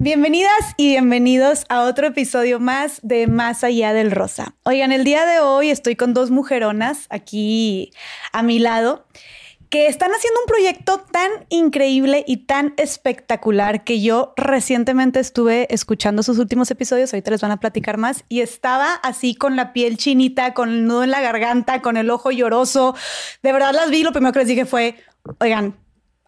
Bienvenidas y bienvenidos a otro episodio más de Más allá del rosa. Oigan, el día de hoy estoy con dos mujeronas aquí a mi lado que están haciendo un proyecto tan increíble y tan espectacular que yo recientemente estuve escuchando sus últimos episodios, ahorita les van a platicar más, y estaba así con la piel chinita, con el nudo en la garganta, con el ojo lloroso. De verdad las vi, lo primero que les dije fue, oigan,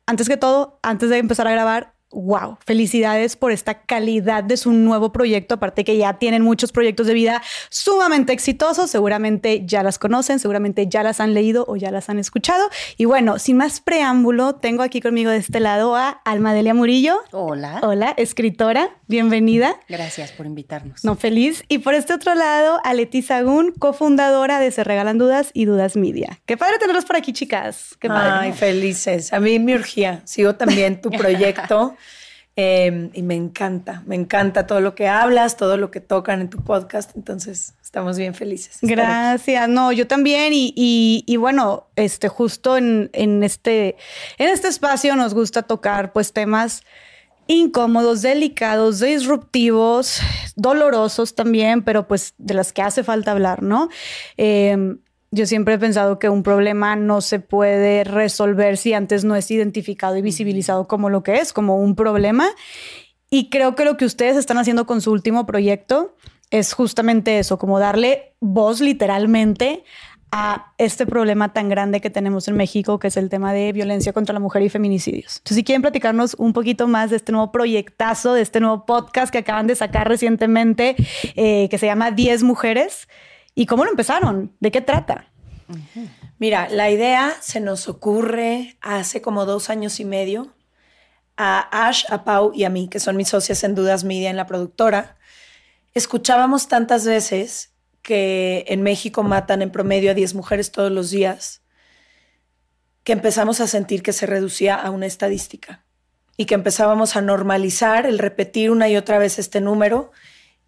antes que todo, antes de empezar a grabar, wow, felicidades por esta calidad de su nuevo proyecto, aparte que ya tienen muchos proyectos de vida sumamente exitosos, seguramente ya las conocen, seguramente ya las han leído o ya las han escuchado. Y bueno, sin más preámbulo, tengo aquí conmigo de este lado a Almadelia Murillo. Hola. Hola, escritora, bienvenida. Gracias por invitarnos. No, feliz. Y por este otro lado, a Leti Sagún, cofundadora de Se Regalan Dudas y Dudas Media. Qué padre tenerlos por aquí, chicas. Qué padre. Ay, felices. A mí me urgía. Sigo también tu proyecto. Em, y me encanta, me encanta todo lo que hablas, todo lo que tocan en tu podcast. Entonces, estamos bien felices. Gracias. No, yo también. Y, bueno, este, justo en, este, en este espacio nos gusta tocar pues temas incómodos, delicados, disruptivos, dolorosos también, pero pues de las que hace falta hablar, ¿no? Eh, yo siempre he pensado que un problema no se puede resolver si antes no es identificado y visibilizado como lo que es, como un problema. Y creo que lo que ustedes están haciendo con su último proyecto es justamente eso, como darle voz literalmente a este problema tan grande que tenemos en México, que es el tema de violencia contra la mujer y feminicidios. Entonces, si quieren platicarnos un poquito más de este nuevo proyectazo, de este nuevo podcast que acaban de sacar recientemente, eh, que se llama 10 Mujeres, ¿Y cómo lo empezaron? ¿De qué trata? Mira, la idea se nos ocurre hace como dos años y medio a Ash, a Pau y a mí, que son mis socias en Dudas Media en la productora. Escuchábamos tantas veces que en México matan en promedio a 10 mujeres todos los días, que empezamos a sentir que se reducía a una estadística y que empezábamos a normalizar el repetir una y otra vez este número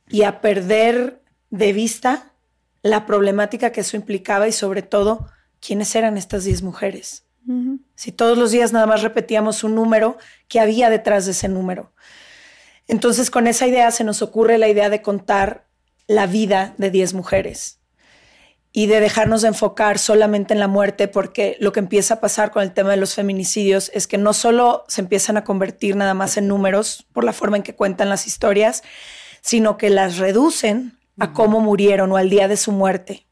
y a perder de vista la problemática que eso implicaba y sobre todo quiénes eran estas 10 mujeres. Si todos los días nada más repetíamos un número, ¿qué había detrás de ese número? Entonces con esa idea se nos ocurre la idea de contar la vida de 10 mujeres y de dejarnos de enfocar solamente en la muerte, porque lo que empieza a pasar con el tema de los feminicidios es que no solo se empiezan a convertir nada más en números por la forma en que cuentan las historias, sino que las reducen a cómo murieron o al día de su muerte.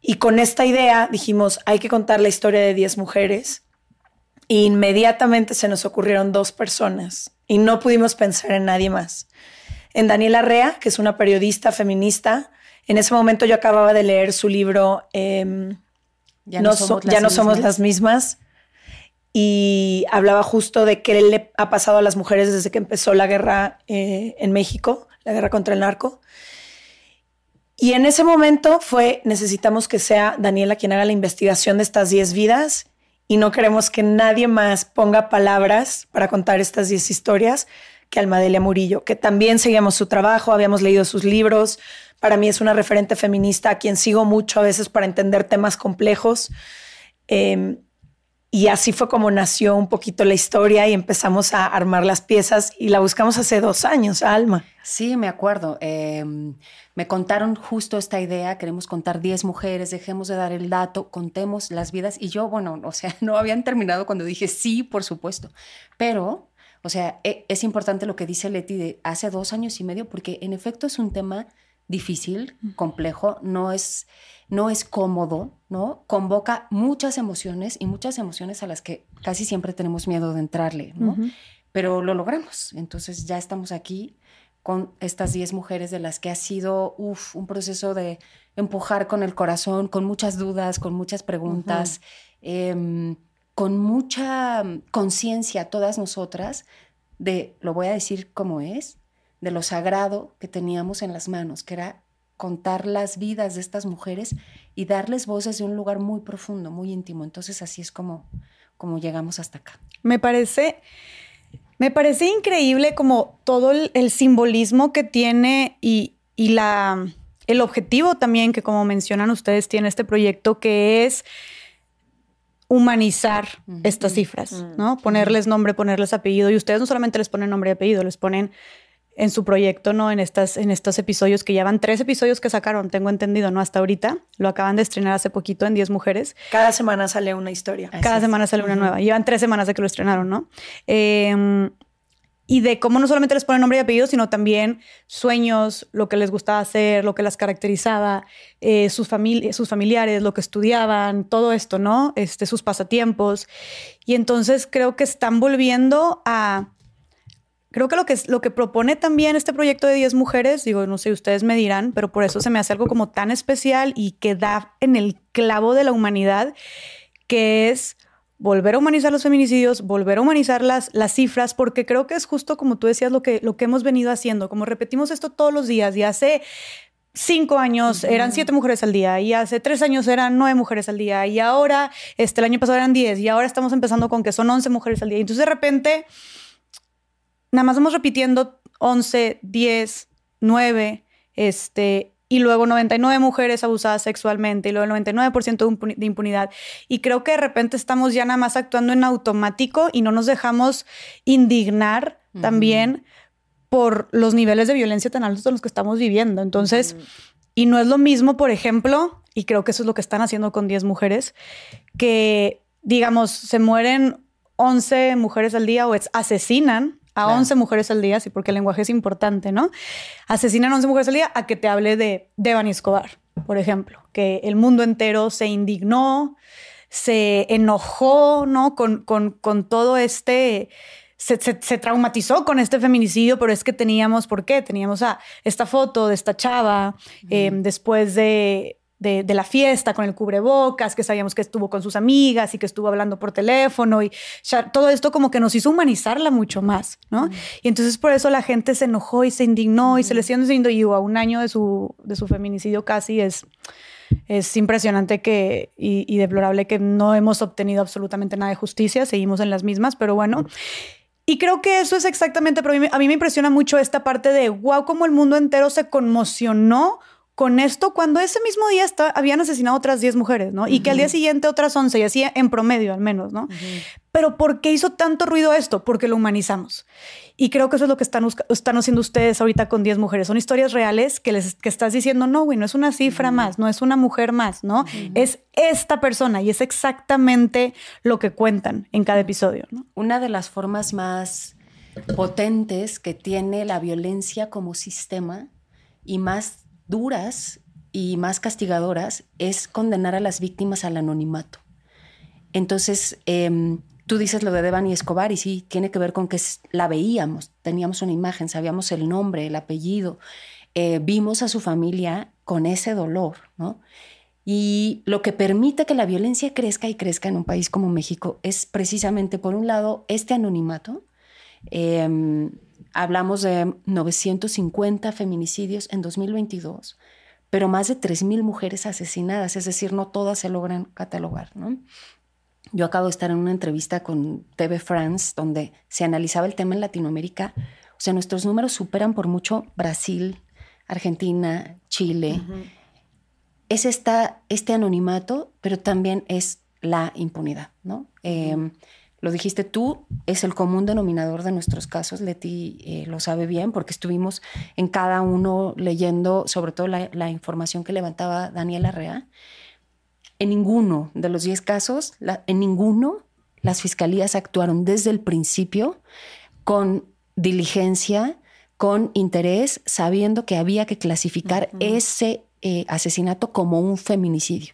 Y con esta idea dijimos, hay que contar la historia de 10 mujeres. E inmediatamente se nos ocurrieron dos personas y no pudimos pensar en nadie más. En Daniela Rea, que es una periodista feminista. En ese momento yo acababa de leer su libro em, Ya, no, somos, las mismas y hablaba justo de qué le ha pasado a las mujeres desde que empezó la guerra eh, en México la guerra contra el narco. Y en ese momento fue, necesitamos que sea Daniela quien haga la investigación de estas 10 vidas y no queremos que nadie más ponga palabras para contar estas 10 historias que Almadelia Murillo, que también seguíamos su trabajo, habíamos leído sus libros. Para mí es una referente feminista a quien sigo mucho a veces para entender temas complejos. Em, y así fue como nació un poquito la historia y empezamos a armar las piezas y la buscamos hace dos años, Alma. Sí, me acuerdo. Em, me contaron justo esta idea, queremos contar 10 mujeres, dejemos de dar el dato, contemos las vidas. Y yo, bueno, o sea, no habían terminado cuando dije sí, por supuesto. Pero, o sea, e, es importante lo que dice Leti de hace dos años y medio, porque en efecto es un tema difícil, complejo, no es no es cómodo, ¿no? Convoca muchas emociones y muchas emociones a las que casi siempre tenemos miedo de entrarle, ¿no? Pero lo logramos. Entonces ya estamos aquí con estas 10 mujeres de las que ha sido un proceso de empujar con el corazón, con muchas dudas, con muchas preguntas, em, con mucha conciencia todas nosotras de, lo voy a decir como es, de lo sagrado que teníamos en las manos, que era contar las vidas de estas mujeres y darles voces de un lugar muy profundo, muy íntimo. Entonces así es como, como llegamos hasta acá. Me parece, me parece increíble como todo el, simbolismo que tiene y, y, la, el objetivo también que como mencionan ustedes tiene este proyecto que es humanizar estas cifras, ¿no? Ponerles nombre, ponerles apellido. Y ustedes no solamente les ponen nombre y apellido, les ponen en su proyecto, ¿no? En, estas, en estos episodios que llevan tres episodios que sacaron, tengo entendido, ¿no? Hasta ahorita. Lo acaban de estrenar hace poquito en 10 mujeres. Cada semana sale una historia. Cada semana sale una nueva. Llevan tres semanas de que lo estrenaron, ¿no? Eh, y de cómo no solamente les ponen nombre y apellido, sino también sueños, lo que les gustaba hacer, lo que las caracterizaba, eh, sus, sus familiares, lo que estudiaban, todo esto, ¿no? Este, sus pasatiempos. Y entonces creo que están volviendo a... Creo que lo que, lo que propone también este proyecto de 10 mujeres, digo, no sé, ustedes me dirán, pero por eso se me hace algo como tan especial y que da en el clavo de la humanidad, que es volver a humanizar los feminicidios, volver a humanizar las, las cifras, porque creo que es justo como tú decías lo que, lo que hemos venido haciendo, como repetimos esto todos los días y hace cinco años eran siete mujeres al día y hace tres años eran nueve mujeres al día y ahora, este, el año pasado eran diez y ahora estamos empezando con que son once mujeres al día. Entonces de repente, nada más vamos repitiendo once, diez, nueve, este, y luego 99 mujeres abusadas sexualmente y luego el 99% de impunidad. Y creo que de repente estamos ya nada más actuando en automático y no nos dejamos indignar también por los niveles de violencia tan altos de los que estamos viviendo. Entonces, y no es lo mismo, por ejemplo, y creo que eso es lo que están haciendo con 10 mujeres, que digamos, se mueren 11 mujeres al día o asesinan a 11 mujeres al día, sí, porque el lenguaje es importante, ¿no? Asesinan a 11 mujeres al día a que te hable de Devani Escobar, por ejemplo, que el mundo entero se indignó, se enojó, ¿no? Con, con, con todo este... Se, se, traumatizó con este feminicidio, pero es que teníamos, ¿por qué? Teníamos a esta foto de esta chava eh, después de de, la fiesta con el cubrebocas, que sabíamos que estuvo con sus amigas y que estuvo hablando por teléfono y todo esto como que nos hizo humanizarla mucho más, ¿no? Y entonces por eso la gente se enojó y se indignó y se le sigue diciendo y a un año de su, de su feminicidio casi es, es impresionante que, y, deplorable que no hemos obtenido absolutamente nada de justicia, seguimos en las mismas, pero bueno. Y creo que eso es exactamente, pero a mí, a mí me impresiona mucho esta parte de, wow, cómo el mundo entero se conmocionó con esto cuando ese mismo día habían asesinado otras 10 mujeres, ¿no? Y que al día siguiente otras 11 y así en promedio al menos, ¿no? Pero ¿por qué hizo tanto ruido esto? Porque lo humanizamos. Y creo que eso es lo que están, están haciendo ustedes ahorita con 10 mujeres. Son historias reales que les que estás diciendo, no, güey, no es una cifra más, no es una mujer más, ¿no? Es esta persona y es exactamente lo que cuentan en cada episodio, ¿no? Una de las formas más potentes que tiene la violencia como sistema y más duras y más castigadoras es condenar a las víctimas al anonimato. Entonces, em, tú dices lo de Devani Escobar y sí, tiene que ver con que la veíamos, teníamos una imagen, sabíamos el nombre, el apellido, eh, vimos a su familia con ese dolor, ¿no? Y lo que permite que la violencia crezca y crezca en un país como México es precisamente, por un lado, este anonimato. Em, hablamos de 950 feminicidios en 2022, pero más de 3.000 mujeres asesinadas, es decir, no todas se logran catalogar. ¿no? Yo acabo de estar en una entrevista con TV France donde se analizaba el tema en Latinoamérica. O sea, nuestros números superan por mucho Brasil, Argentina, Chile. Es esta, este anonimato, pero también es la impunidad, ¿no? Lo dijiste tú, es el común denominador de nuestros casos. Leti eh, lo sabe bien porque estuvimos en cada uno leyendo sobre todo la, información que levantaba Daniela Rea. En ninguno de los 10 casos, en ninguno, las fiscalías actuaron desde el principio con diligencia, con interés, sabiendo que había que clasificar ese eh, asesinato como un feminicidio.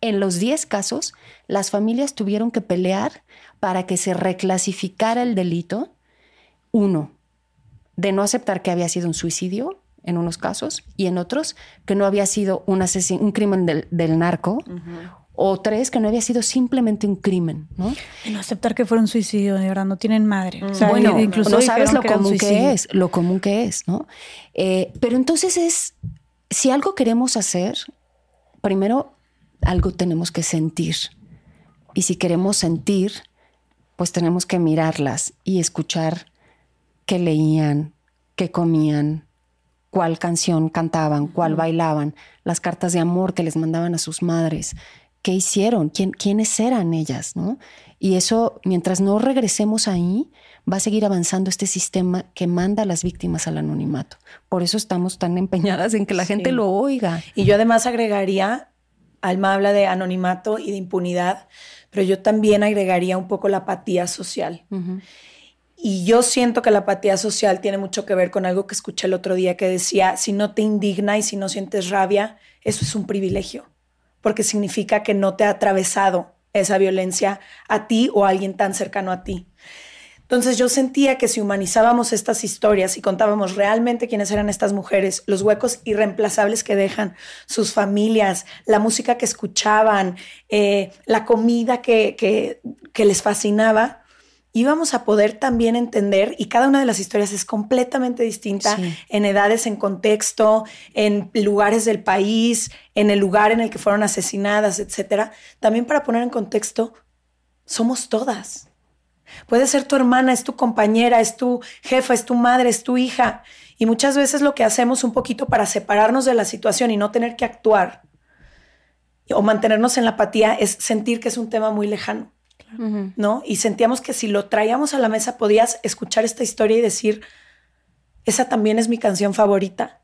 En los 10 casos, las familias tuvieron que pelear para que se reclasificara el delito, uno, de no aceptar que había sido un suicidio en unos casos y en otros que no había sido un, un crimen del, narco. O tres, que no había sido simplemente un crimen, ¿no? no aceptar que fuera un suicidio, de verdad, no tienen madre. bueno, incluso no sabes lo común que es, lo común que es, ¿no? Eh, pero entonces es, si algo queremos hacer, primero algo tenemos que sentir. Y si queremos sentir, pues tenemos que mirarlas y escuchar qué leían, qué comían, cuál canción cantaban, cuál bailaban, las cartas de amor que les mandaban a sus madres, qué hicieron, quién, quiénes eran ellas, ¿no? Y eso, mientras no regresemos ahí, va a seguir avanzando este sistema que manda a las víctimas al anonimato. Por eso estamos tan empeñadas en que la gente lo oiga. Y yo además agregaría, Alma habla de anonimato y de impunidad, pero yo también agregaría un poco la apatía social. Y yo siento que la apatía social tiene mucho que ver con algo que escuché el otro día que decía, si no te indigna y si no sientes rabia, eso es un privilegio, porque significa que no te ha atravesado esa violencia a ti o a alguien tan cercano a ti. Entonces yo sentía que si humanizábamos estas historias y contábamos realmente quiénes eran estas mujeres, los huecos irreemplazables que dejan sus familias, la música que escuchaban, eh, la comida que, que les fascinaba, íbamos a poder también entender, y cada una de las historias es completamente distinta en edades, en contexto, en lugares del país, en el lugar en el que fueron asesinadas, etcétera. También para poner en contexto, somos todas. Puede ser tu hermana, es tu compañera, es tu jefa, es tu madre, es tu hija. Y muchas veces lo que hacemos un poquito para separarnos de la situación y no tener que actuar o mantenernos en la apatía es sentir que es un tema muy lejano. ¿no? Y sentíamos que si lo traíamos a la mesa podías escuchar esta historia y decir, esa también es mi canción favorita.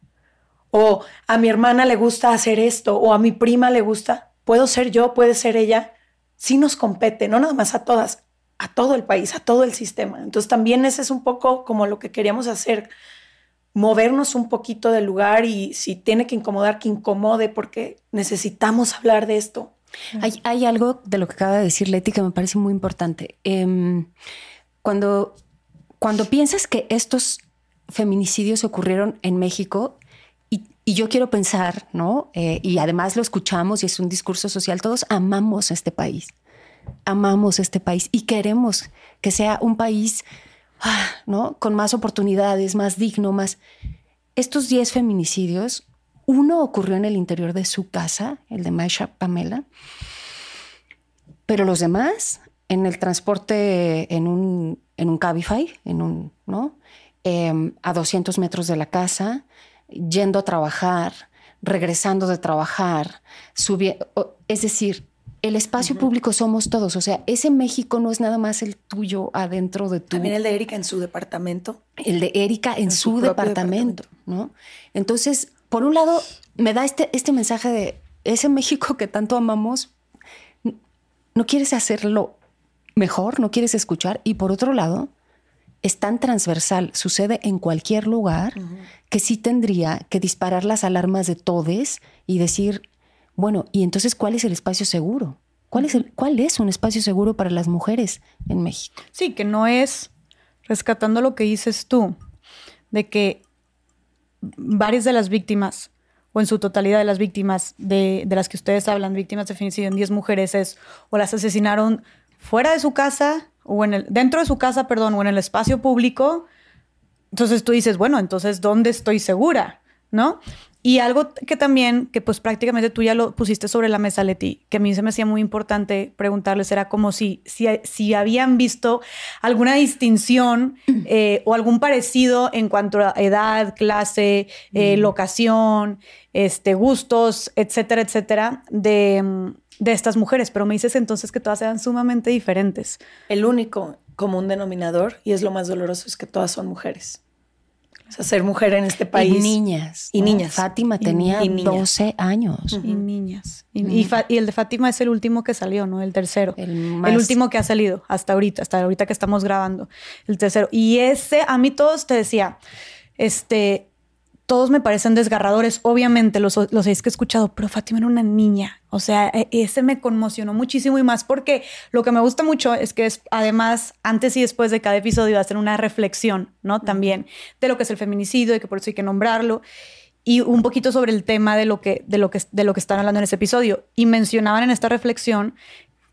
O a mi hermana le gusta hacer esto, o a mi prima le gusta, puedo ser yo, puede ser ella. Sí nos compete, no nada más a todas, a todo el país, a todo el sistema. Entonces también ese es un poco como lo que queríamos hacer, movernos un poquito del lugar y si tiene que incomodar, que incomode, porque necesitamos hablar de esto. Hay, algo de lo que acaba de decir Leti que me parece muy importante. Em, cuando, cuando piensas que estos feminicidios ocurrieron en México, y, yo quiero pensar, ¿no? Eh, y además lo escuchamos y es un discurso social, todos amamos este país, amamos este país y queremos que sea un país, ah, ¿no? Con más oportunidades, más digno, más... Estos 10 feminicidios uno ocurrió en el interior de su casa, el de Maisha Pamela, pero los demás en el transporte en un, en un Cabify, en un, ¿no? Em, a 200 metros de la casa, yendo a trabajar, regresando de trabajar, subiendo. Es decir, el espacio público somos todos. O sea, ese México no es nada más el tuyo adentro de tu. También el de Erika en su departamento. El de Erika en, su, departamento, ¿no? Entonces, por un lado, me da este, este mensaje de ese México que tanto amamos, no quieres hacerlo mejor, no quieres escuchar. Y por otro lado, es tan transversal, sucede en cualquier lugar, que sí tendría que disparar las alarmas de todes y decir, bueno, ¿y entonces cuál es el espacio seguro? ¿Cuál es, el, ¿Cuál es un espacio seguro para las mujeres en México? Sí, que no es rescatando lo que dices tú, de que varias de las víctimas, o en su totalidad de las víctimas de, las que ustedes hablan, víctimas de feminicidio en 10 mujeres, es o las asesinaron fuera de su casa, o en el, dentro de su casa, perdón, o en el espacio público. Entonces tú dices, bueno, entonces, ¿dónde estoy segura? ¿No? Y algo que también, que pues prácticamente tú ya lo pusiste sobre la mesa, Leti, que a mí se me hacía muy importante preguntarles, era como si, si, si habían visto alguna distinción eh, o algún parecido en cuanto a edad, clase, eh, locación, este, gustos, etcétera, etcétera, de, de estas mujeres. Pero me dices entonces que todas eran sumamente diferentes. El único común denominador, y es lo más doloroso, es que todas son mujeres. O sea, ser mujer en este país. Y niñas. Y niñas. Fátima tenía 12 años. Y niñas. Y, el de Fátima es el último que salió, ¿no? El tercero. El, el, último que ha salido hasta ahorita, hasta ahorita que estamos grabando. El tercero. Y ese, a mí todos te decía, este, todos me parecen desgarradores, obviamente los, los seis que he escuchado, pero Fátima era una niña. O sea, e, ese me conmocionó muchísimo y más porque lo que me gusta mucho es que es, además, antes y después de cada episodio, hacer una reflexión, ¿no? También de lo que es el feminicidio y que por eso hay que nombrarlo y un poquito sobre el tema de lo que, de lo que, de lo que están hablando en ese episodio. Y mencionaban en esta reflexión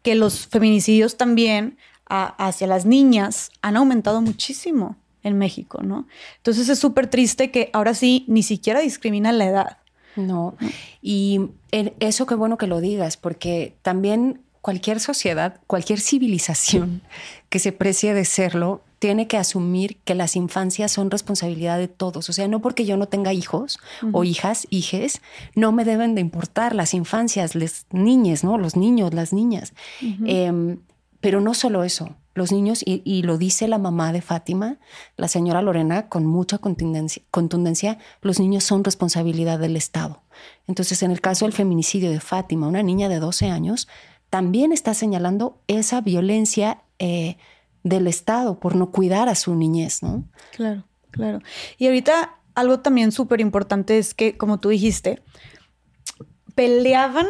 que los feminicidios también hacia las niñas han aumentado muchísimo en México, ¿no? Entonces es súper triste que ahora sí ni siquiera discrimina la edad. No, y eso qué bueno que lo digas, porque también cualquier sociedad, cualquier civilización que se precie de serlo, tiene que asumir que las infancias son responsabilidad de todos. O sea, no porque yo no tenga hijos o hijas, hijes, no me deben de importar las infancias, las niñas, ¿no? Los niños, las niñas. Em, pero no solo eso, los niños, y, lo dice la mamá de Fátima, la señora Lorena, con mucha contundencia, los niños son responsabilidad del Estado. Entonces, en el caso del feminicidio de Fátima, una niña de 12 años, también está señalando esa violencia eh, del Estado por no cuidar a su niñez, ¿no? Claro, claro. Y ahorita algo también súper importante es que, como tú dijiste, peleaban,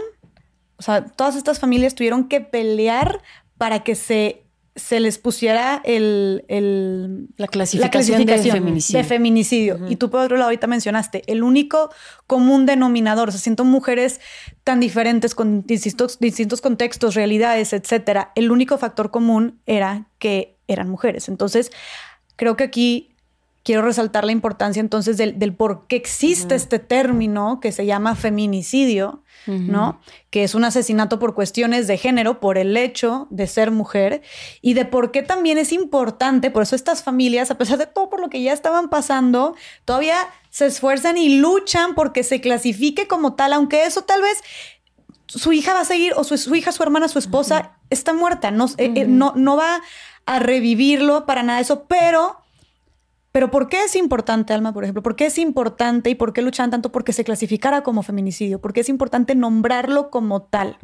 o sea, todas estas familias tuvieron que pelear para que se se les pusiera el, la, clasificación de feminicidio. De feminicidio. Y tú por otro lado ahorita mencionaste, el único común denominador, o sea, siento mujeres tan diferentes con distintos, distintos contextos, realidades, etcétera, el único factor común era que eran mujeres. Entonces, creo que aquí quiero resaltar la importancia entonces del, por qué existe este término que se llama feminicidio, ¿no? Que es un asesinato por cuestiones de género, por el hecho de ser mujer, y de por qué también es importante, por eso estas familias, a pesar de todo por lo que ya estaban pasando, todavía se esfuerzan y luchan porque se clasifique como tal, aunque eso tal vez su hija va a seguir, o su, hija, su hermana, su esposa, está muerta, no, eh, eh, no, no va a revivirlo para nada de eso, pero pero ¿por qué es importante, Alma, por ejemplo? ¿Por qué es importante y por qué luchan tanto porque se clasificara como feminicidio? ¿Por qué es importante nombrarlo como tal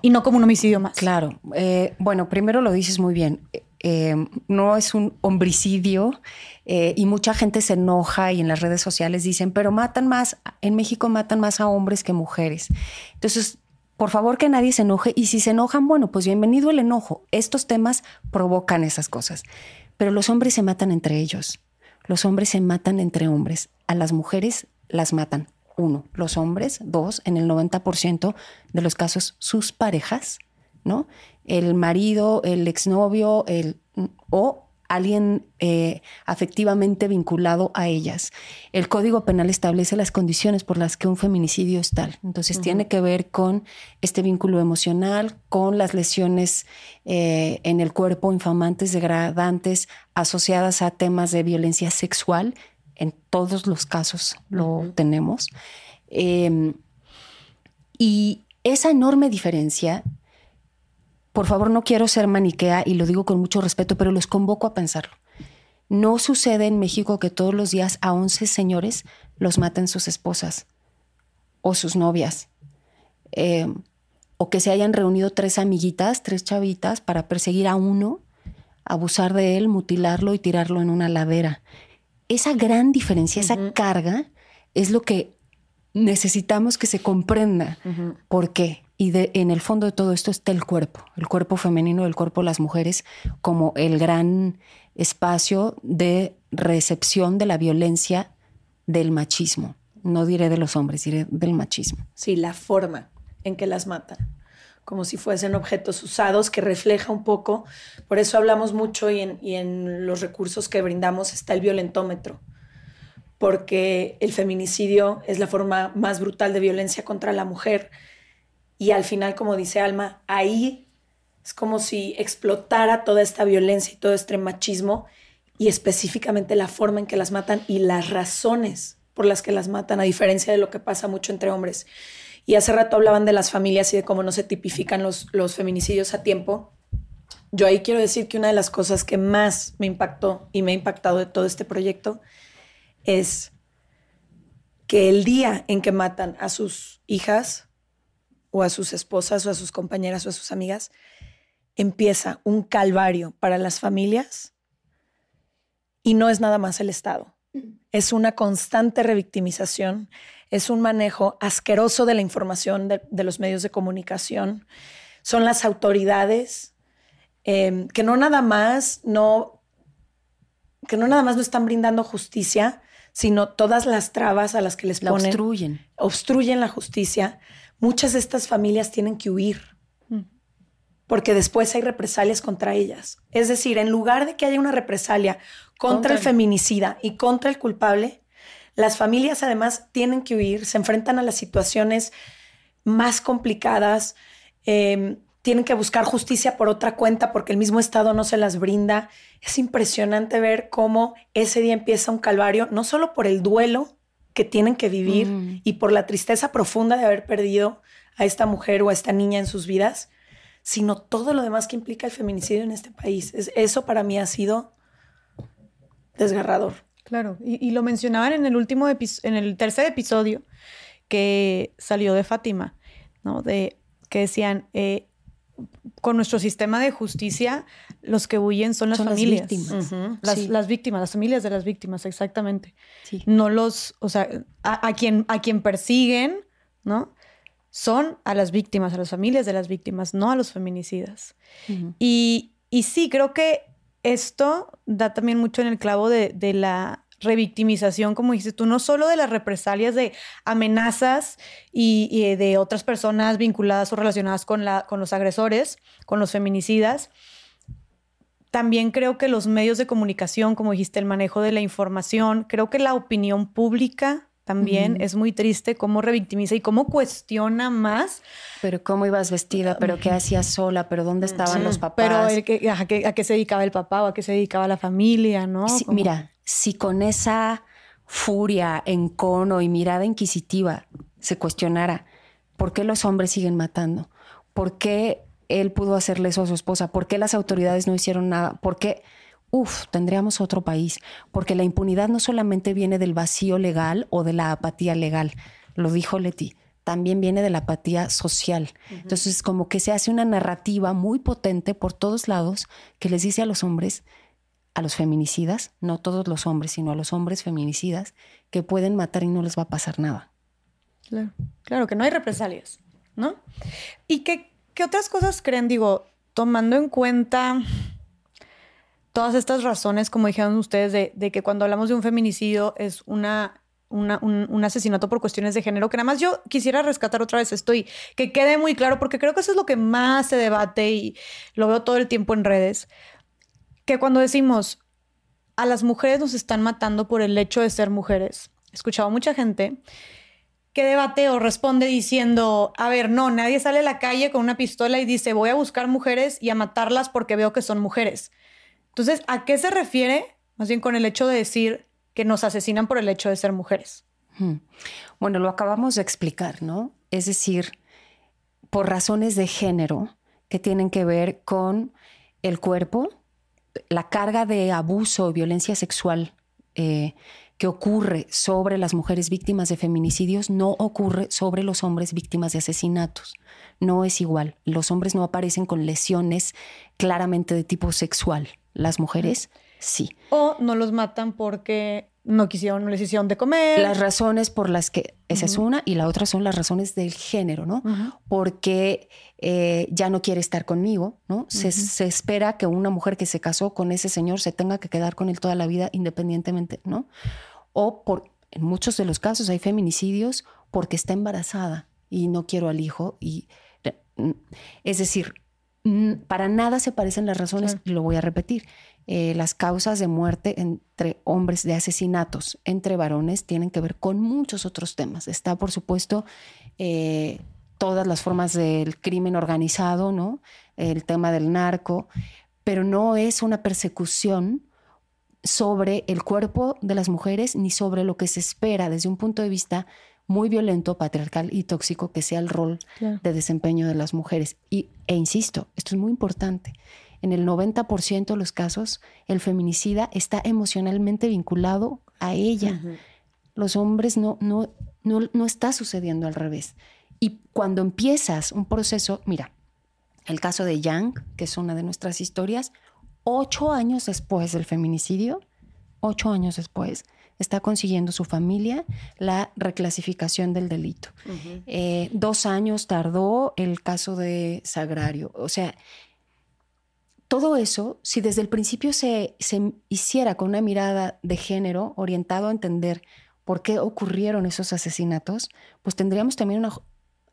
y no como un homicidio más? Claro. Eh, bueno, primero lo dices muy bien. Eh, no es un homicidio eh, y mucha gente se enoja y en las redes sociales dicen, pero matan más, en México matan más a hombres que mujeres. Entonces, por favor que nadie se enoje y si se enojan, bueno, pues bienvenido el enojo. Estos temas provocan esas cosas, pero los hombres se matan entre ellos. Los hombres se matan entre hombres, a las mujeres las matan. Uno, los hombres. Dos, en el 90% de los casos, sus parejas, ¿no? El marido, el exnovio, el, o alguien eh, afectivamente vinculado a ellas. El Código Penal establece las condiciones por las que un feminicidio es tal. Entonces tiene que ver con este vínculo emocional, con las lesiones eh, en el cuerpo infamantes, degradantes, asociadas a temas de violencia sexual. En todos los casos lo tenemos. Em, y esa enorme diferencia por favor, no quiero ser maniquea y lo digo con mucho respeto, pero los convoco a pensarlo. No sucede en México que todos los días a 11 señores los maten sus esposas o sus novias. Eh, o que se hayan reunido tres amiguitas, tres chavitas, para perseguir a uno, abusar de él, mutilarlo y tirarlo en una ladera. Esa gran diferencia, esa carga, es lo que necesitamos que se comprenda. ¿Por qué? Y en el fondo de todo esto está el cuerpo, el cuerpo femenino, el cuerpo de las mujeres, como el gran espacio de recepción de la violencia del machismo. No diré de los hombres, diré del machismo. Sí, la forma en que las matan, como si fuesen objetos usados, que refleja un poco, por eso hablamos mucho y en, y en los recursos que brindamos está el violentómetro, porque el feminicidio es la forma más brutal de violencia contra la mujer y al final, como dice Alma, ahí es como si explotara toda esta violencia y todo este machismo y específicamente la forma en que las matan y las razones por las que las matan, a diferencia de lo que pasa mucho entre hombres. Y hace rato hablaban de las familias y de cómo no se tipifican los, los feminicidios a tiempo. Yo ahí quiero decir que una de las cosas que más me impactó y me ha impactado de todo este proyecto es que el día en que matan a sus hijas, o a sus esposas o a sus compañeras o a sus amigas, empieza un calvario para las familias y no es nada más el Estado. Es una constante revictimización, es un manejo asqueroso de la información de, los medios de comunicación, son las autoridades em, que no nada más no que no nada más no están brindando justicia, sino todas las trabas a las que les ponen. obstruyen. Obstruyen la justicia muchas de estas familias tienen que huir mm. porque después hay represalias contra ellas. Es decir, en lugar de que haya una represalia contra, el feminicida y contra el culpable, las familias además tienen que huir, se enfrentan a las situaciones más complicadas. Em, tienen que buscar justicia por otra cuenta porque el mismo Estado no se las brinda. Es impresionante ver cómo ese día empieza un calvario, no solo por el duelo que tienen que vivir Mm. y por la tristeza profunda de haber perdido a esta mujer o a esta niña en sus vidas, sino todo lo demás que implica el feminicidio en este país. Es- eso para mí ha sido desgarrador. Claro, y, y lo mencionaban en el último episodio, en el tercer episodio que salió de Fátima, ¿no? De que decían, eh, con nuestro sistema de justicia, los que huyen son las Son las familias. Las, Sí. las víctimas, las familias de las víctimas, exactamente. Sí. No los, o sea, a, a quien, a quien persiguen, ¿no? Son a las víctimas, a las familias de las víctimas, no a los feminicidas. Y, y sí, creo que esto da también mucho en el clavo de, de la revictimización, como dices tú, no solo de las represalias de amenazas y, y de otras personas vinculadas o relacionadas con, la, con los agresores, con los feminicidas. También creo que los medios de comunicación, como dijiste, el manejo de la información, creo que la opinión pública también es muy triste cómo revictimiza y cómo cuestiona más. Pero cómo ibas vestida, pero qué hacías sola, pero dónde estaban Sí, los papás. Pero el que, a, qué, a qué se dedicaba el papá o a qué se dedicaba la familia, ¿no? Sí, Mira, si con esa furia, encono y mirada inquisitiva se cuestionara por qué los hombres siguen matando, por qué él pudo hacerle eso a su esposa, por qué las autoridades no hicieron nada, por qué, uff, tendríamos otro país, porque la impunidad no solamente viene del vacío legal o de la apatía legal, lo dijo Leti, también viene de la apatía social. Entonces, como que se hace una narrativa muy potente por todos lados que les dice a los hombres, a los feminicidas, no todos los hombres, sino a los hombres feminicidas, que pueden matar y no les va a pasar nada. Claro, claro, que no hay represalias, ¿no? ¿Y qué, qué otras cosas creen? Digo, tomando en cuenta todas estas razones, como dijeron ustedes, de, que cuando hablamos de un feminicidio es una, un, un asesinato por cuestiones de género, que nada más yo quisiera rescatar otra vez esto y que quede muy claro, porque creo que eso es lo que más se debate y lo veo todo el tiempo en redes, que cuando decimos a las mujeres nos están matando por el hecho de ser mujeres, he escuchado mucha gente que debate o responde diciendo, a ver, no, nadie sale a la calle con una pistola y dice, voy a buscar mujeres y a matarlas porque veo que son mujeres. Entonces, ¿a qué se refiere? Más bien con el hecho de decir que nos asesinan por el hecho de ser mujeres. Bueno, lo acabamos de explicar, ¿no? Es decir, por razones de género que tienen que ver con el cuerpo, la carga de abuso y violencia sexual eh, que ocurre sobre las mujeres víctimas de feminicidios no ocurre sobre los hombres víctimas de asesinatos. No es igual. Los hombres no aparecen con lesiones claramente de tipo sexual. Las mujeres sí. O no los matan porque no quisieron, no les hicieron de comer. Las razones por las que, esa es una, y la otra son las razones del género, ¿no? Porque eh, ya no quiere estar conmigo, ¿no? Se, se espera que una mujer que se casó con ese señor se tenga que quedar con él toda la vida independientemente, ¿no? O por, en muchos de los casos hay feminicidios porque está embarazada y no quiero al hijo. Y, mm, es decir, para nada se parecen las razones, Claro. y lo voy a repetir. Eh, las causas de muerte entre hombres, de asesinatos entre varones, tienen que ver con muchos otros temas. Está, por supuesto, eh, todas las formas del crimen organizado, ¿no? El tema del narco, pero no es una persecución sobre el cuerpo de las mujeres ni sobre lo que se espera desde un punto de vista muy violento, patriarcal y tóxico que sea el rol de desempeño de las mujeres. Y, e insisto, esto es muy importante. En el 90% de los casos, el feminicida está emocionalmente vinculado a ella. Los hombres no, no, no, no está sucediendo al revés. Y cuando empiezas un proceso, mira, el caso de Yang, que es una de nuestras historias, ocho años después del feminicidio, ocho años después, está consiguiendo su familia la reclasificación del delito. Eh, dos años tardó el caso de Sagrario. O sea, todo eso, si desde el principio se, se hiciera con una mirada de género orientado a entender por qué ocurrieron esos asesinatos, pues tendríamos también una,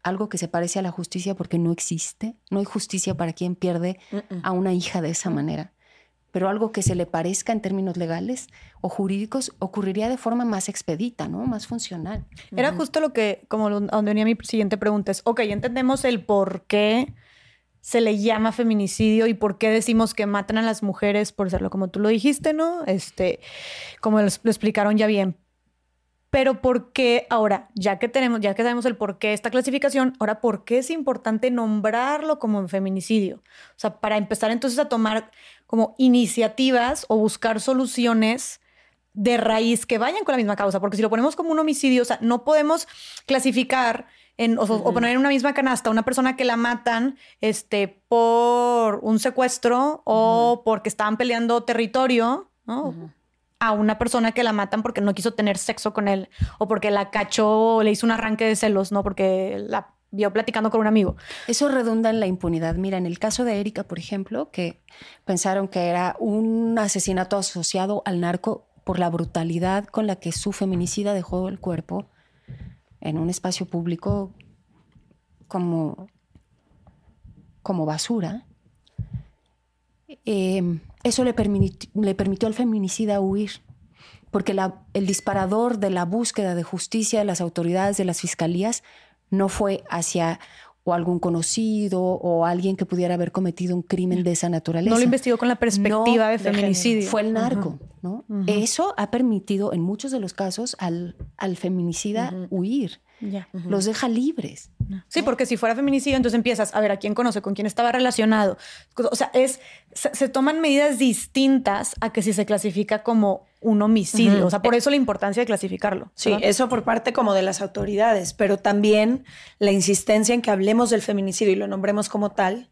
algo que se parece a la justicia porque no existe. No hay justicia para quien pierde a una hija de esa manera. Pero algo que se le parezca en términos legales o jurídicos ocurriría de forma más expedita, ¿no? Más funcional. Era justo lo que, como donde venía mi siguiente pregunta, es, ok, entendemos el por qué se le llama feminicidio y por qué decimos que matan a las mujeres por serlo como tú lo dijiste, ¿no? Este, como lo, lo explicaron ya bien. Pero ¿por qué ahora, ya que tenemos, ya que sabemos el por qué esta clasificación, ahora por qué es importante nombrarlo como feminicidio? O sea, para empezar entonces a tomar como iniciativas o buscar soluciones de raíz que vayan con la misma causa, porque si lo ponemos como un homicidio, o sea, no podemos clasificar en, o, o, poner en una misma canasta a una persona que la matan este, por un secuestro o porque estaban peleando territorio, ¿no? a una persona que la matan porque no quiso tener sexo con él o porque la cachó o le hizo un arranque de celos, ¿no? Porque la vio platicando con un amigo. Eso redunda en la impunidad. Mira, en el caso de Erika, por ejemplo, que pensaron que era un asesinato asociado al narco por la brutalidad con la que su feminicida dejó el cuerpo en un espacio público como, como basura. Eh, eso le, le, permitió al feminicida huir, porque el disparador de la búsqueda de justicia de las autoridades, de las fiscalías, no fue hacia o algún conocido o alguien que pudiera haber cometido un crimen de esa naturaleza. No lo investigó con la perspectiva no, de feminicidio. Fue el narco, uh -huh. ¿no? Uh -huh. Eso ha permitido en muchos de los casos al, al feminicida uh -huh. huir. Los deja libres. Sí, porque si fuera feminicidio, entonces empiezas a ver a quién conoce, con quién estaba relacionado. O sea, es, se, se toman medidas distintas a que si se clasifica como un homicidio. Uh -huh. O sea, por eso la importancia de clasificarlo. Sí, ¿verdad? eso por parte como de las autoridades, pero también la insistencia en que hablemos del feminicidio y lo nombremos como tal,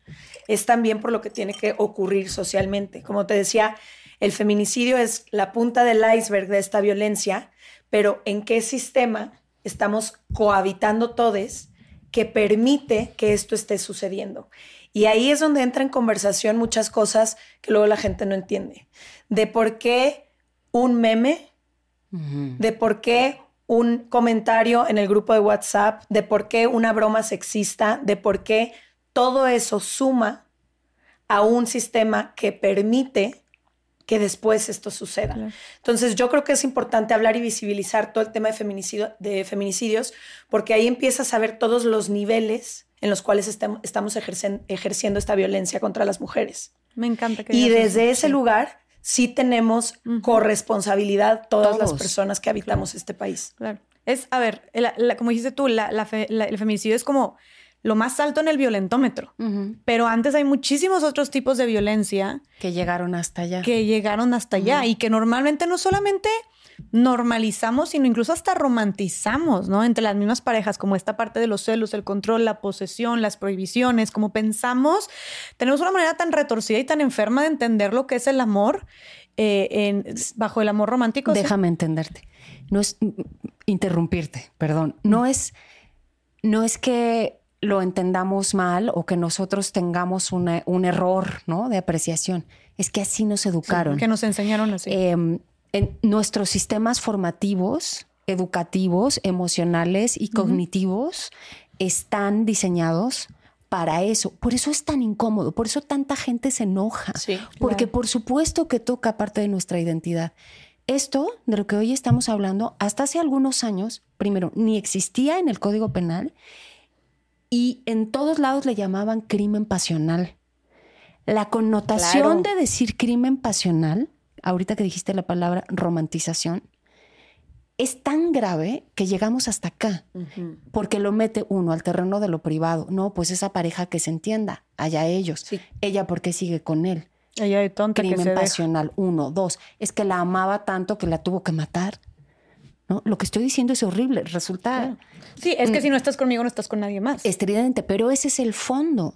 es también por lo que tiene que ocurrir socialmente. Como te decía, el feminicidio es la punta del iceberg de esta violencia, pero ¿en qué sistema estamos cohabitando todos que permite que esto esté sucediendo? Y ahí es donde entra en conversación muchas cosas que luego la gente no entiende. De por qué un meme, uh -huh. de por qué un comentario en el grupo de WhatsApp, de por qué una broma sexista, de por qué todo eso suma a un sistema que permite que después esto suceda. Claro. Entonces yo creo que es importante hablar y visibilizar todo el tema de, feminicidio, de feminicidios, porque ahí empiezas a ver todos los niveles en los cuales estamos, ejercen, ejerciendo esta violencia contra las mujeres. Me encanta. Que y desde ese lugar sí tenemos uh -huh. corresponsabilidad todas Todos. las personas que habitamos claro. este país. Claro. Es, a ver, la, la, como dijiste tú, la, fe, el feminicidio es como lo más alto en el violentómetro. Uh -huh. Pero antes hay muchísimos otros tipos de violencia. Que llegaron hasta allá. Que llegaron hasta uh -huh. allá y que normalmente no solamente normalizamos, sino incluso hasta romantizamos, ¿no? Entre las mismas parejas, como esta parte de los celos, el control, la posesión, las prohibiciones, como pensamos, tenemos una manera tan retorcida y tan enferma de entender lo que es el amor eh, en, bajo el amor romántico. Déjame ¿sí? entenderte. No es interrumpirte, perdón. No es, no es que lo entendamos mal o que nosotros tengamos una, un error ¿no? de apreciación. Es que así nos educaron. Sí, que nos enseñaron así. Eh, en nuestros sistemas formativos, educativos, emocionales y cognitivos uh -huh. están diseñados para eso. Por eso es tan incómodo, por eso tanta gente se enoja, sí, porque claro. por supuesto que toca parte de nuestra identidad. Esto de lo que hoy estamos hablando, hasta hace algunos años, primero, ni existía en el Código Penal y en todos lados le llamaban crimen pasional. La connotación claro. de decir crimen pasional ahorita que dijiste la palabra romantización, es tan grave que llegamos hasta acá, uh -huh. porque lo mete uno al terreno de lo privado. No, pues esa pareja que se entienda, allá ellos. Sí. Ella, ¿por qué sigue con él? Ella de tonta Crimen que se pasional, deja. uno. Dos, es que la amaba tanto que la tuvo que matar. ¿No? Lo que estoy diciendo es horrible, resulta... Sí, es que si no estás conmigo no estás con nadie más. Estridente, pero ese es el fondo.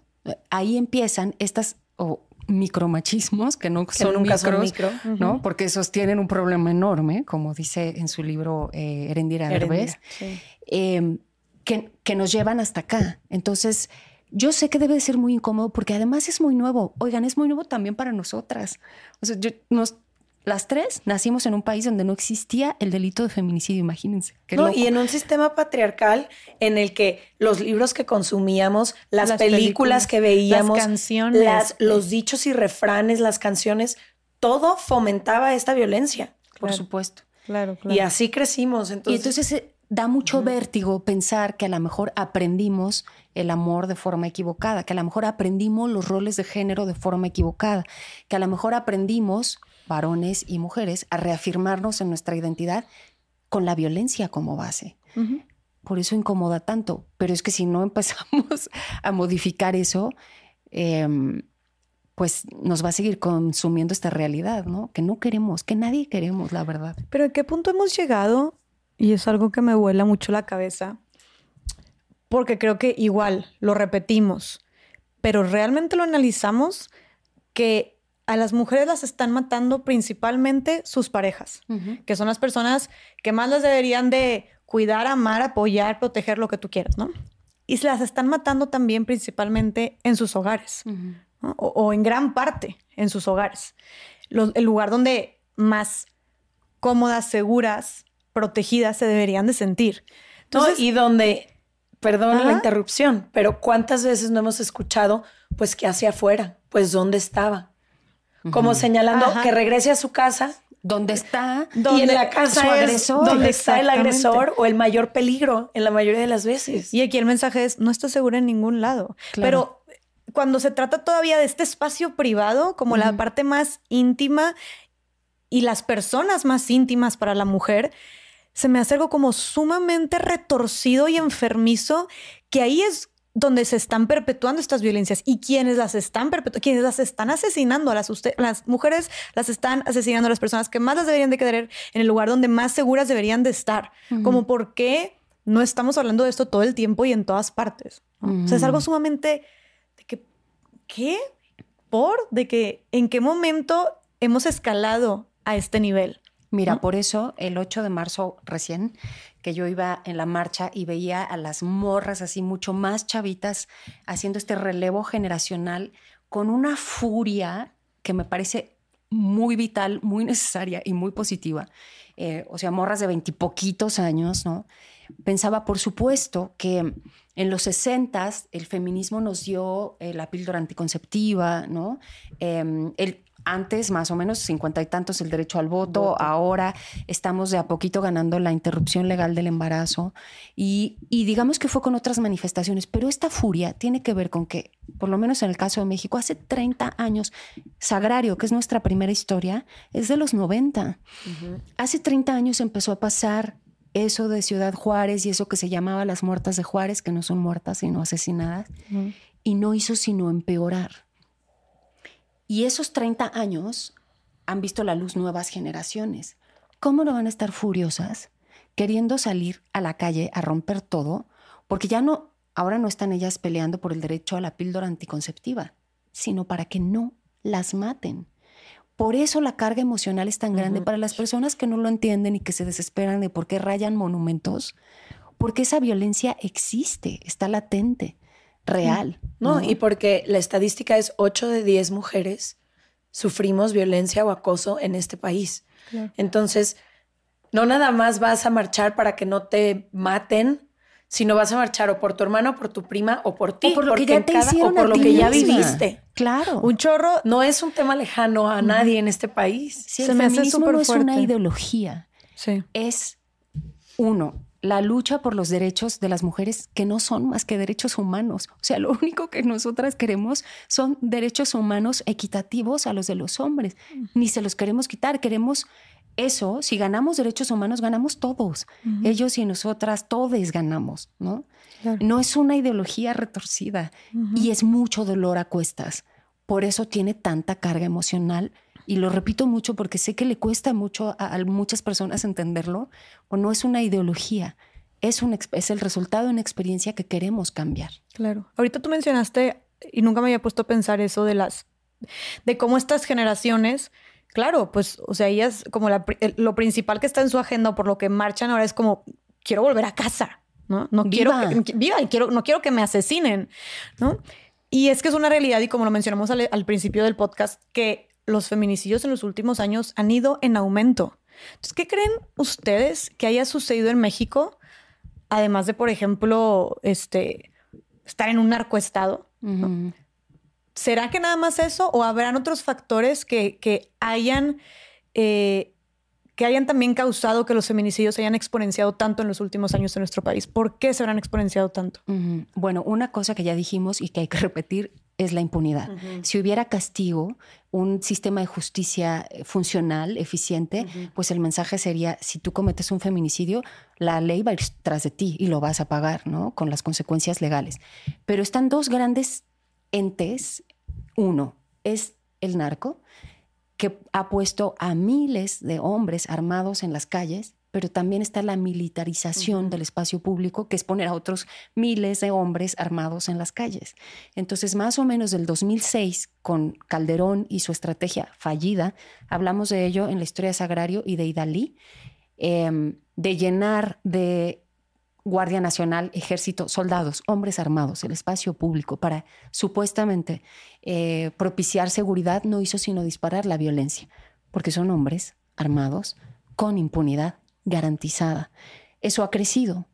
Ahí empiezan estas... Oh, micromachismos que no que son nunca micros, son micro. Uh -huh. ¿no? Porque esos tienen un problema enorme, como dice en su libro eh, Erendira Derbez, sí. eh, que, que, nos llevan hasta acá. Entonces, yo sé que debe de ser muy incómodo porque además es muy nuevo. Oigan, es muy nuevo también para nosotras. O sea, yo, nos, las tres nacimos en un país donde no existía el delito de feminicidio, imagínense. No, y en un sistema patriarcal en el que los libros que consumíamos, las, las películas, películas, que veíamos, las canciones, las, los dichos y refranes, las canciones, todo fomentaba esta violencia. Por supuesto. Claro, claro. Y así crecimos. Entonces, y entonces eh, da mucho vértigo pensar que a lo mejor aprendimos el amor de forma equivocada, que a lo mejor aprendimos los roles de género de forma equivocada, que a lo mejor aprendimos, varones y mujeres, a reafirmarnos en nuestra identidad con la violencia como base. Por eso incomoda tanto. Pero es que si no empezamos a modificar eso, em, pues nos va a seguir consumiendo esta realidad, ¿no? Que no queremos, que nadie queremos, la verdad. Pero ¿a qué punto hemos llegado y es algo que me vuela mucho la cabeza, porque creo que igual lo repetimos, pero realmente lo analizamos que a las mujeres las están matando principalmente sus parejas, que son las personas que más las deberían de cuidar, amar, apoyar, proteger lo que tú quieras, ¿no? Y se las están matando también principalmente en sus hogares, o, en gran parte en sus hogares. el lugar donde más cómodas, seguras, protegidas se deberían de sentir. Entonces, y donde, perdón la interrupción, pero ¿cuántas veces no hemos escuchado, pues, que hacia afuera? Pues, ¿dónde estaba? Como señalando que regrese a su casa. ¿Dónde está? y en la casa su agresor. donde está el agresor o el mayor peligro en la mayoría de las veces. Y aquí el mensaje es, no estás segura en ningún lado. Pero cuando se trata todavía de este espacio privado, como la parte más íntima y las personas más íntimas para la mujer, se me hace algo como sumamente retorcido y enfermizo, que ahí es donde se están perpetuando estas violencias y quienes las están perpetuando, quienes las están asesinando a las, las mujeres, las están asesinando a las personas que más las deberían de querer en el lugar donde más seguras deberían de estar. Como por qué no estamos hablando de esto todo el tiempo y en todas partes. O sea, es algo sumamente de que, ¿qué? ¿Por? De que, ¿en qué momento hemos escalado a este nivel? Mira, por eso el 8 de marzo recién, que yo iba en la marcha y veía a las morras así mucho más chavitas haciendo este relevo generacional con una furia que me parece muy vital, muy necesaria y muy positiva. Eh, o sea, morras de veintipoquitos años, ¿no? Pensaba, por supuesto, que en los 60 el feminismo nos dio eh, la píldora anticonceptiva, ¿no? Em, el, antes más o menos cincuenta y tantos el derecho al voto, ahora estamos de a poquito ganando la interrupción legal del embarazo. Y, digamos que fue con otras manifestaciones, pero esta furia tiene que ver con que, por lo menos en el caso de México, hace 30 años, Sagrario, que es nuestra primera historia, es de los 90. Hace 30 años empezó a pasar eso de Ciudad Juárez y eso que se llamaba las muertas de Juárez, que no son muertas sino asesinadas, y no hizo sino empeorar. Y esos 30 años han visto la luz nuevas generaciones. ¿Cómo no van a estar furiosas queriendo salir a la calle a romper todo? Porque ya no, ahora no están ellas peleando por el derecho a la píldora anticonceptiva, sino para que no las maten. Por eso la carga emocional es tan grande para las personas que no lo entienden y que se desesperan de por qué rayan monumentos, porque esa violencia existe, está latente real. No, y porque la estadística es 8 de 10 mujeres sufrimos violencia o acoso en este país. Entonces, no nada más vas a marchar para que no te maten, sino vas a marchar o por tu hermano, o por tu prima, o por ti. O por lo que ya te hicieron o por lo que ya viviste. Claro. Un chorro no es un tema lejano a nadie en este país. Se me hace no es una ideología. Sí. Es uno, la lucha por los derechos de las mujeres que no son más que derechos humanos. O sea, lo único que nosotras queremos son derechos humanos equitativos a los de los hombres. Ni se los queremos quitar, queremos eso. Si ganamos derechos humanos, ganamos todos. Ellos y nosotras, todos ganamos, ¿no? No es una ideología retorcida y es mucho dolor a cuestas. Por eso tiene tanta carga emocional y lo repito mucho porque sé que le cuesta mucho a, muchas personas entenderlo, o no es una ideología, es, un, es el resultado de una experiencia que queremos cambiar. Claro. Ahorita tú mencionaste, y nunca me había puesto a pensar eso de las, de cómo estas generaciones, claro, pues, o sea, ellas como lo principal que está en su agenda, por lo que marchan ahora es como, quiero volver a casa, ¿no? No quiero que, viva y quiero, no quiero que me asesinen, ¿no? Y es que es una realidad, y como lo mencionamos al principio del podcast, que los feminicidios en los últimos años han ido en aumento. Entonces, ¿qué creen ustedes que haya sucedido en México? Además de, por ejemplo, este, estar en un narcoestado. ¿Será que nada más eso o habrán otros factores que, hayan, eh, que hayan también causado que los feminicidios se hayan exponenciado tanto en los últimos años en nuestro país? ¿Por qué se habrán exponenciado tanto? Bueno, una cosa que ya dijimos y que hay que repetir es la impunidad. Si hubiera castigo, un sistema de justicia eh, funcional, eficiente, pues el mensaje sería, si tú cometes un feminicidio, la ley va a ir tras de ti y lo vas a pagar, ¿no? Con las consecuencias legales. Pero están dos grandes entes. Uno es el narco, que ha puesto a miles de hombres armados en las calles pero también está la militarización del espacio público, que es poner a otros miles de hombres armados en las calles. Entonces, más o menos del 2006, con Calderón y su estrategia fallida, hablamos de ello en la historia de Sagrario y de Idalí, em, de llenar de Guardia Nacional, Ejército, soldados, hombres armados, el espacio público para supuestamente eh, propiciar seguridad, no hizo sino disparar la violencia, porque son hombres armados con impunidad garantizada. Eso ha crecido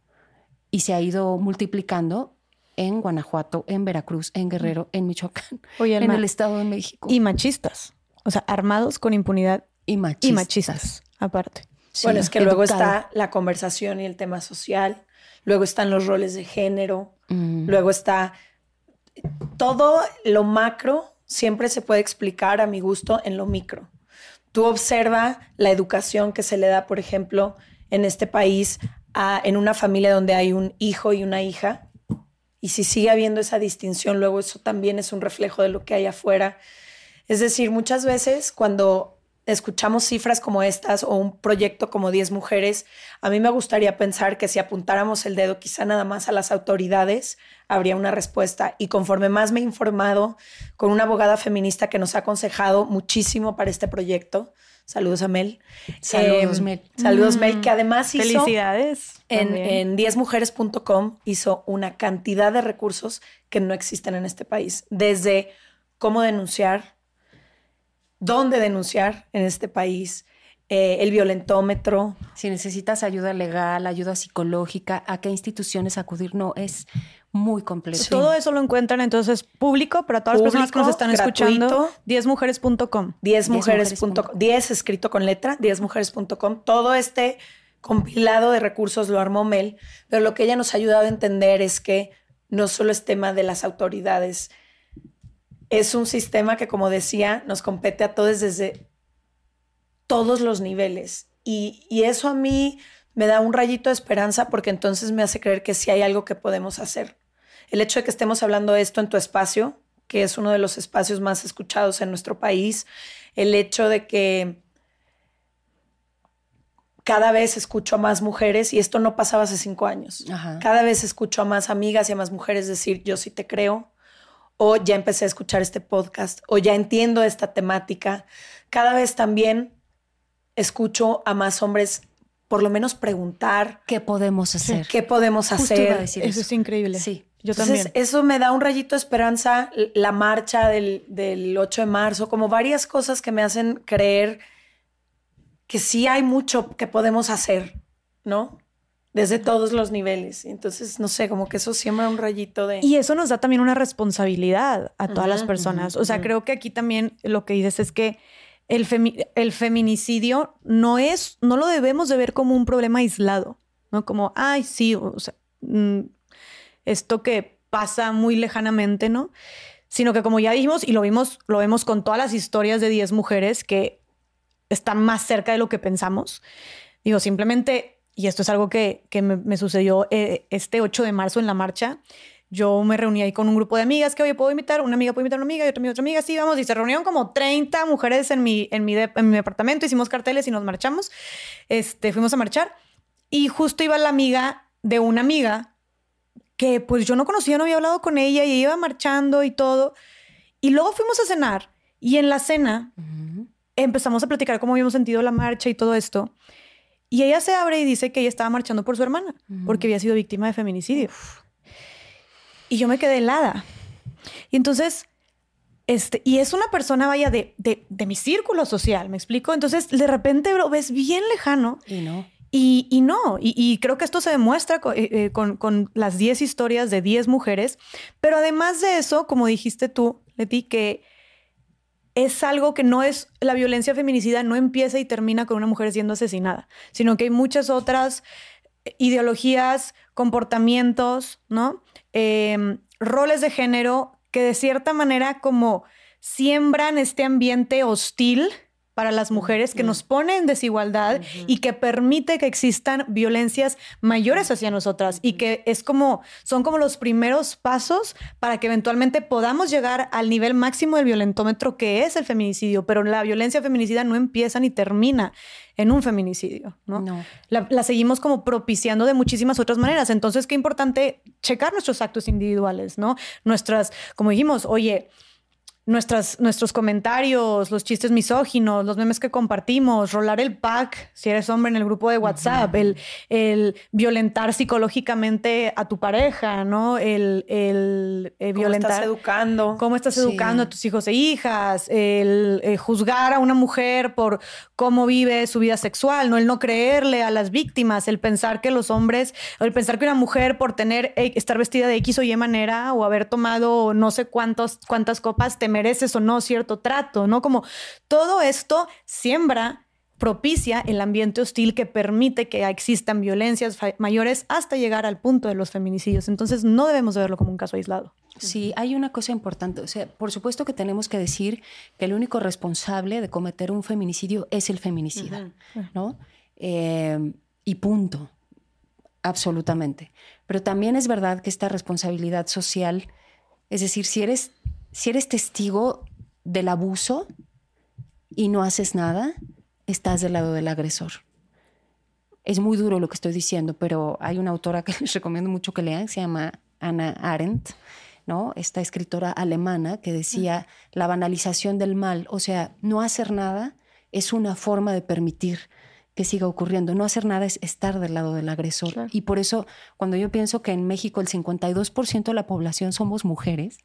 y se ha ido multiplicando en Guanajuato, en Veracruz, en Guerrero, en Michoacán, en el Estado de México. Y machistas, o sea, armados con impunidad. Y machistas. Y machistas, aparte. bueno, es que luego está la conversación y el tema social, luego están los roles de género, mm. luego está todo lo macro siempre se puede explicar a mi gusto en lo micro. Tú observa la educación que se le da, por ejemplo, en este país en una familia donde hay un hijo y una hija. Y si sigue habiendo esa distinción, luego eso también es un reflejo de lo que hay afuera. Es decir, muchas veces cuando escuchamos cifras como estas o un proyecto como 10 mujeres, a mí me gustaría pensar que si apuntáramos el dedo quizá nada más a las autoridades, habría una respuesta. Y conforme más me he informado con una abogada feminista que nos ha aconsejado muchísimo para este proyecto, saludos a Mel. Saludos, em, Mel. Saludos, Mel, que además hizo... Felicidades. En, en 10mujeres.com hizo una cantidad de recursos que no existen en este país, desde cómo denunciar, dónde denunciar en este país, eh, el violentómetro. Si necesitas ayuda legal, ayuda psicológica, a qué instituciones acudir, no, es muy complejo. Todo eso lo encuentran entonces público para todas las personas que nos están escuchando. 10mujeres.com. 10mujeres.com. 10 escrito con letra, 10mujeres.com. Todo este compilado de recursos lo armó Mel, pero lo que ella nos ha ayudado a entender es que no solo es tema de las autoridades, es un sistema que, como decía, nos compete a todos desde todos los niveles. Y, eso a mí me da un rayito de esperanza porque entonces me hace creer que sí hay algo que podemos hacer. El hecho de que estemos hablando de esto en tu espacio, que es uno de los espacios más escuchados en nuestro país, el hecho de que cada vez escucho a más mujeres, y esto no pasaba hace cinco años, cada vez escucho a más amigas y a más mujeres decir, yo sí te creo, o ya empecé a escuchar este podcast, o ya entiendo esta temática. Cada vez también escucho a más hombres por lo menos preguntar qué podemos hacer. ¿Qué podemos hacer? eso. es increíble. Sí. Yo también. Eso me da un rayito de esperanza, la marcha del, del 8 de marzo, como varias cosas que me hacen creer que sí hay mucho que podemos hacer, ¿no? Desde todos los niveles. Entonces, no sé, como que eso siembra un rayito de... Y eso nos da también una responsabilidad a todas las personas. o sea, creo que aquí también lo que dices es que el, el feminicidio no es, no lo debemos de ver como un problema aislado, ¿no? Como, ay, sí, o sea, mm, esto que pasa muy lejanamente, ¿no? Sino que como ya dijimos y lo vimos, lo vemos con todas las historias de 10 mujeres que están más cerca de lo que pensamos. Digo, simplemente y esto es algo que, me, sucedió eh, este 8 de marzo en la marcha. Yo me reuní ahí con un grupo de amigas que, oye, puedo invitar, una amiga puede invitar a una amiga y otra amiga, otra amiga, sí, vamos. Y se reunieron como 30 mujeres en mi, en mi, en mi apartamento, hicimos carteles y nos marchamos. Este, fuimos a marchar y justo iba la amiga de una amiga que pues yo no conocía, no había hablado con ella y iba marchando y todo. Y luego fuimos a cenar y en la cena empezamos a platicar cómo habíamos sentido la marcha y todo esto. Y ella se abre y dice que ella estaba marchando por su hermana, porque había sido víctima de feminicidio. Y yo me quedé helada. Y entonces, este, y es una persona, vaya, de, de, mi círculo social, ¿me explico? Entonces, de repente lo ves bien lejano. Y no. Y, y no, y, creo que esto se demuestra eh, eh, con, con, las 10 historias de 10 mujeres, pero además de eso, como dijiste tú, Leti, que es algo que no es, la violencia feminicida no empieza y termina con una mujer siendo asesinada, sino que hay muchas otras ideologías, comportamientos, ¿no? Em, roles de género que de cierta manera como siembran este ambiente hostil para las mujeres, que nos pone en desigualdad y que permite que existan violencias mayores hacia nosotras y que es como, son como los primeros pasos para que eventualmente podamos llegar al nivel máximo del violentómetro que es el feminicidio, pero la violencia feminicida no empieza ni termina en un feminicidio, ¿no? La, la, seguimos como propiciando de muchísimas otras maneras. Entonces, qué importante checar nuestros actos individuales, ¿no? Nuestras, como dijimos, oye, nuestras, nuestros comentarios, los chistes misóginos, los memes que compartimos, rolar el pack, si eres hombre en el grupo de WhatsApp, el, el, violentar psicológicamente a tu pareja, ¿no? El, el eh, violentar. ¿Cómo estás educando? ¿Cómo estás educando a tus hijos e hijas? El eh, juzgar a una mujer por cómo vive su vida sexual, ¿no? El no creerle a las víctimas, el pensar que los hombres, el pensar que una mujer por tener, eh, estar vestida de X o Y manera o haber tomado no sé cuántos, cuántas copas te mereces o no cierto trato, ¿no? Como todo esto siembra propicia el ambiente hostil que permite que existan violencias mayores hasta llegar al punto de los feminicidios. Entonces no debemos verlo como un caso aislado. Sí, hay una cosa importante. O sea, por supuesto que tenemos que decir que el único responsable de cometer un feminicidio es el feminicida, ¿no? Eh, y punto. Absolutamente. Pero también es verdad que esta responsabilidad social, es decir, si eres si eres testigo del abuso y no haces nada, estás del lado del agresor. Es muy duro lo que estoy diciendo, pero hay una autora que les recomiendo mucho que lean, se llama Anna Arendt, ¿no? Esta escritora alemana que decía la banalización del mal, o sea, no hacer nada es una forma de permitir que siga ocurriendo. No hacer nada es estar del lado del agresor. Y por eso, cuando yo pienso que en México el 52% de la población somos mujeres,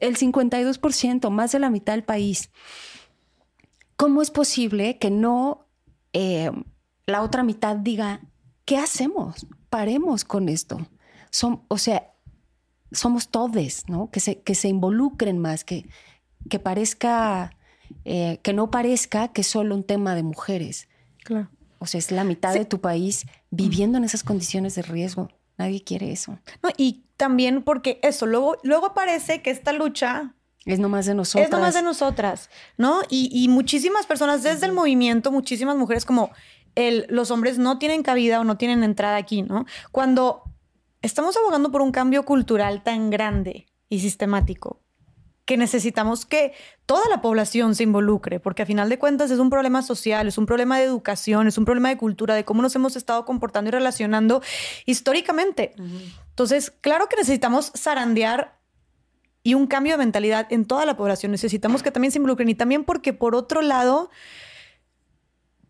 el 52%, más de la mitad del país. ¿Cómo es posible que no eh, la otra mitad diga, ¿qué hacemos? Paremos con esto. Son, o sea, somos todes, ¿no? Que se, que se involucren más, que, que parezca, eh, que no parezca que es solo un tema de mujeres. Claro. O sea, es la mitad de tu país viviendo en esas condiciones de riesgo. Nadie quiere eso. No, y también porque eso, luego, luego parece que esta lucha es nomás de nosotras. Es nomás de nosotras, ¿no? Y, muchísimas personas desde el movimiento, muchísimas mujeres como el, los hombres no tienen cabida o no tienen entrada aquí, ¿no? Cuando estamos abogando por un cambio cultural tan grande y sistemático, que necesitamos que toda la población se involucre, porque a final de cuentas es un problema social, es un problema de educación, es un problema de cultura, de cómo nos hemos estado comportando y relacionando históricamente. Entonces, claro que necesitamos zarandear y un cambio de mentalidad en toda la población. Necesitamos que también se involucren y también porque por otro lado,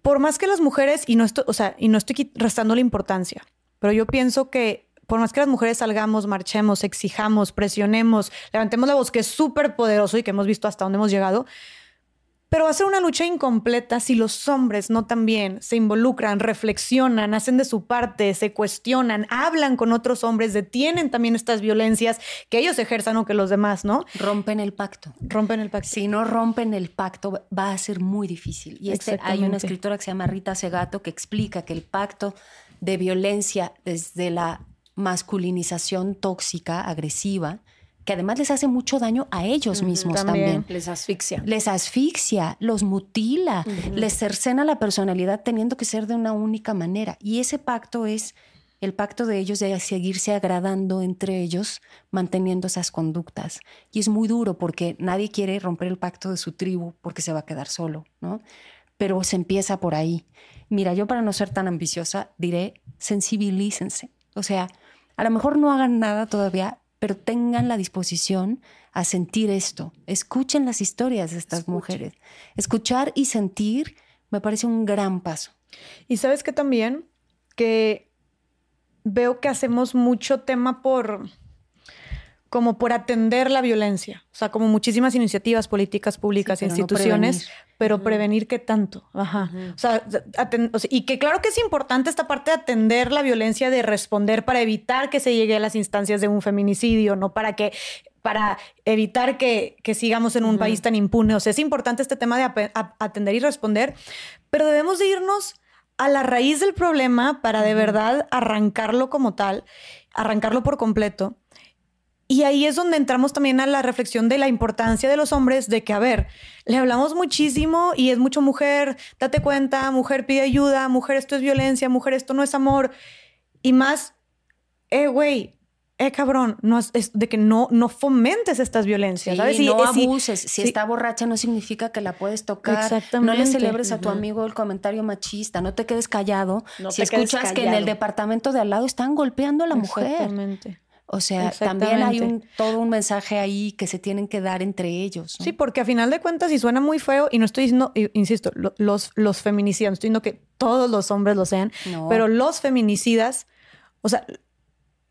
por más que las mujeres, y no estoy, o sea, y no estoy restando la importancia, pero yo pienso que por más que las mujeres salgamos, marchemos, exijamos, presionemos, levantemos la voz, que es súper poderoso y que hemos visto hasta dónde hemos llegado, pero va a ser una lucha incompleta si los hombres no también se involucran, reflexionan, hacen de su parte, se cuestionan, hablan con otros hombres, detienen también estas violencias que ellos ejerzan o que los demás, ¿no? Rompen el pacto. Rompen el pacto. Si no rompen el pacto, va a ser muy difícil. Y este, hay una escritora que se llama Rita Segato que explica que el pacto de violencia desde la masculinización tóxica, agresiva, que además les hace mucho daño a ellos mismos también. Les asfixia. Les asfixia, los mutila, les cercena la personalidad teniendo que ser de una única manera. Y ese pacto es el pacto de ellos de seguirse agradando entre ellos, manteniendo esas conductas. Y es muy duro porque nadie quiere romper el pacto de su tribu porque se va a quedar solo, ¿no? Pero se empieza por ahí. Mira, yo para no ser tan ambiciosa diré, sensibilícense. O sea, a lo mejor no hagan nada todavía, pero tengan la disposición a sentir esto. Escuchen las historias de estas mujeres. Escuchar y sentir me parece un gran paso. Y sabes que también que veo que hacemos mucho tema por como por atender la violencia, o sea, como muchísimas iniciativas políticas públicas, e instituciones, pero prevenir qué tanto, ajá. o, sea, y que claro que es importante esta parte de atender la violencia, de responder para evitar que se llegue a las instancias de un feminicidio, no para que para evitar que, sigamos en un país tan impune. O sea, es importante este tema de atender y responder, pero debemos de irnos a la raíz del problema para de verdad arrancarlo como tal, arrancarlo por completo. Y ahí es donde entramos también a la reflexión de la importancia de los hombres, de que, a ver, le hablamos muchísimo y es mucho mujer, date cuenta, mujer pide ayuda, mujer esto es violencia, mujer esto no es amor. Y más, eh, güey, eh, cabrón, no es, de que no, no fomentes estas violencias, ¿sabes? no abuses. Si, está borracha no significa que la puedes tocar. Exactamente. No le celebres a tu amigo el comentario machista. No te quedes callado. si escuchas que en el departamento de al lado están golpeando a la mujer. Exactamente. O sea, también hay un, todo un mensaje ahí que se tienen que dar entre ellos. Sí, porque a final de cuentas, y suena muy feo, y no estoy diciendo, insisto, los, los feminicidas, no estoy diciendo que todos los hombres lo sean, pero los feminicidas, o sea,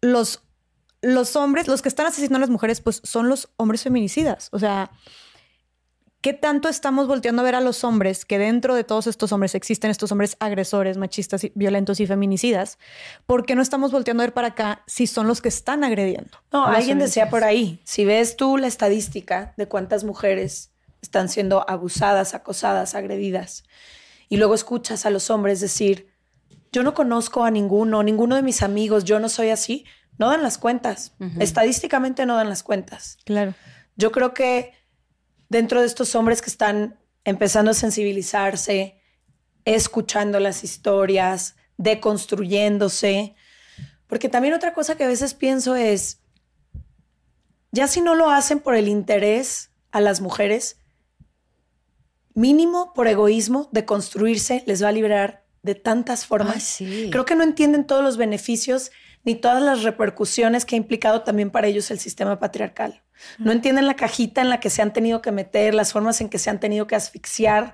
los los hombres, los que están asesinando a las mujeres, pues son los hombres feminicidas. O sea, ¿qué tanto estamos volteando a ver a los hombres que dentro de todos estos hombres existen estos hombres agresores, machistas, violentos y feminicidas? ¿Por qué no estamos volteando a ver para acá si son los que están agrediendo? No, alguien decía por ahí, si ves tú la estadística de cuántas mujeres están siendo abusadas, acosadas, agredidas, y luego escuchas a los hombres decir, yo no conozco a ninguno, ninguno de mis amigos, yo no soy así, no dan las cuentas. Estadísticamente no dan las cuentas. Claro. Yo creo que dentro de estos hombres que están empezando a sensibilizarse, escuchando las historias, deconstruyéndose, porque también otra cosa que a veces pienso es, ya si no lo hacen por el interés a las mujeres, mínimo por egoísmo de construirse les va a liberar de tantas formas. Creo que no entienden todos los beneficios ni todas las repercusiones que ha implicado también para ellos el sistema patriarcal. No entienden la cajita en la que se han tenido que meter, las formas en que se han tenido que asfixiar,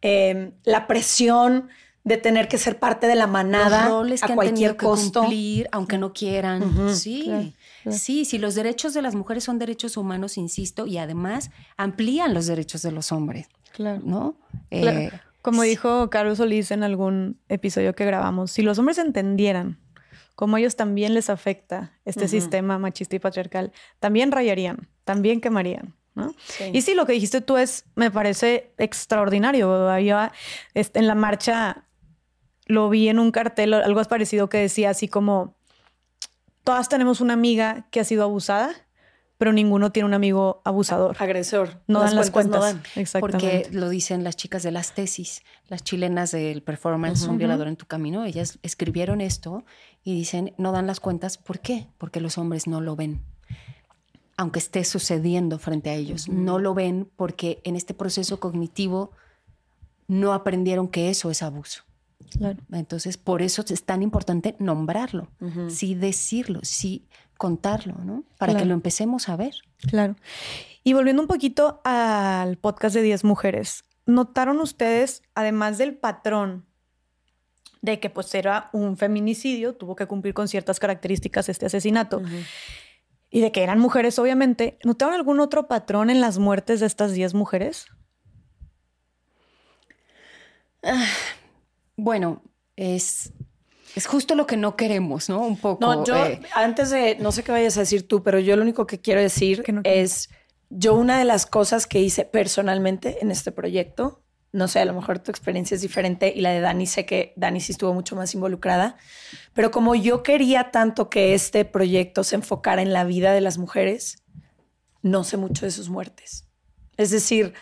em, la presión de tener que ser parte de la manada a cualquier costo. cumplir, aunque no quieran. sí, sí, sí, los derechos de las mujeres son derechos humanos, insisto, y además amplían los derechos de los hombres. Claro. ¿No? Eh, Como dijo Carlos Solís en algún episodio que grabamos, si los hombres entendieran como a ellos también les afecta este sistema machista y patriarcal, también rayarían, también quemarían. ¿no? Y sí, lo que dijiste tú es, me parece extraordinario. Había, este, en la marcha lo vi en un cartel, algo parecido que decía así como, todas tenemos una amiga que ha sido abusada pero ninguno tiene un amigo abusador. Agresor. No dan las cuentas. No dan. Exactamente. Porque lo dicen las chicas de las tesis, las chilenas del performance Un violador en tu camino. Ellas escribieron esto y dicen, no dan las cuentas. ¿Por qué? Porque los hombres no lo ven. Aunque esté sucediendo frente a ellos. No lo ven porque en este proceso cognitivo no aprendieron que eso es abuso. Claro. Entonces, por eso es tan importante nombrarlo, sí decirlo, sí contarlo, ¿no? Para que lo empecemos a ver. Claro. Y volviendo un poquito al podcast de 10 mujeres, ¿notaron ustedes, además del patrón de que pues era un feminicidio, tuvo que cumplir con ciertas características este asesinato, y de que eran mujeres, obviamente, ¿notaron algún otro patrón en las muertes de estas 10 mujeres? Ah, bueno, es es justo lo que no queremos, ¿no? Un poco. No, yo, eh, antes de, no sé qué vayas a decir tú, pero yo lo único que quiero decir es, yo una de las cosas que hice personalmente en este proyecto, no sé, a lo mejor tu experiencia es diferente y la de Dani, sé que Dani sí estuvo mucho más involucrada, pero como yo quería tanto que este proyecto se enfocara en la vida de las mujeres, no sé mucho de sus muertes. Es decir,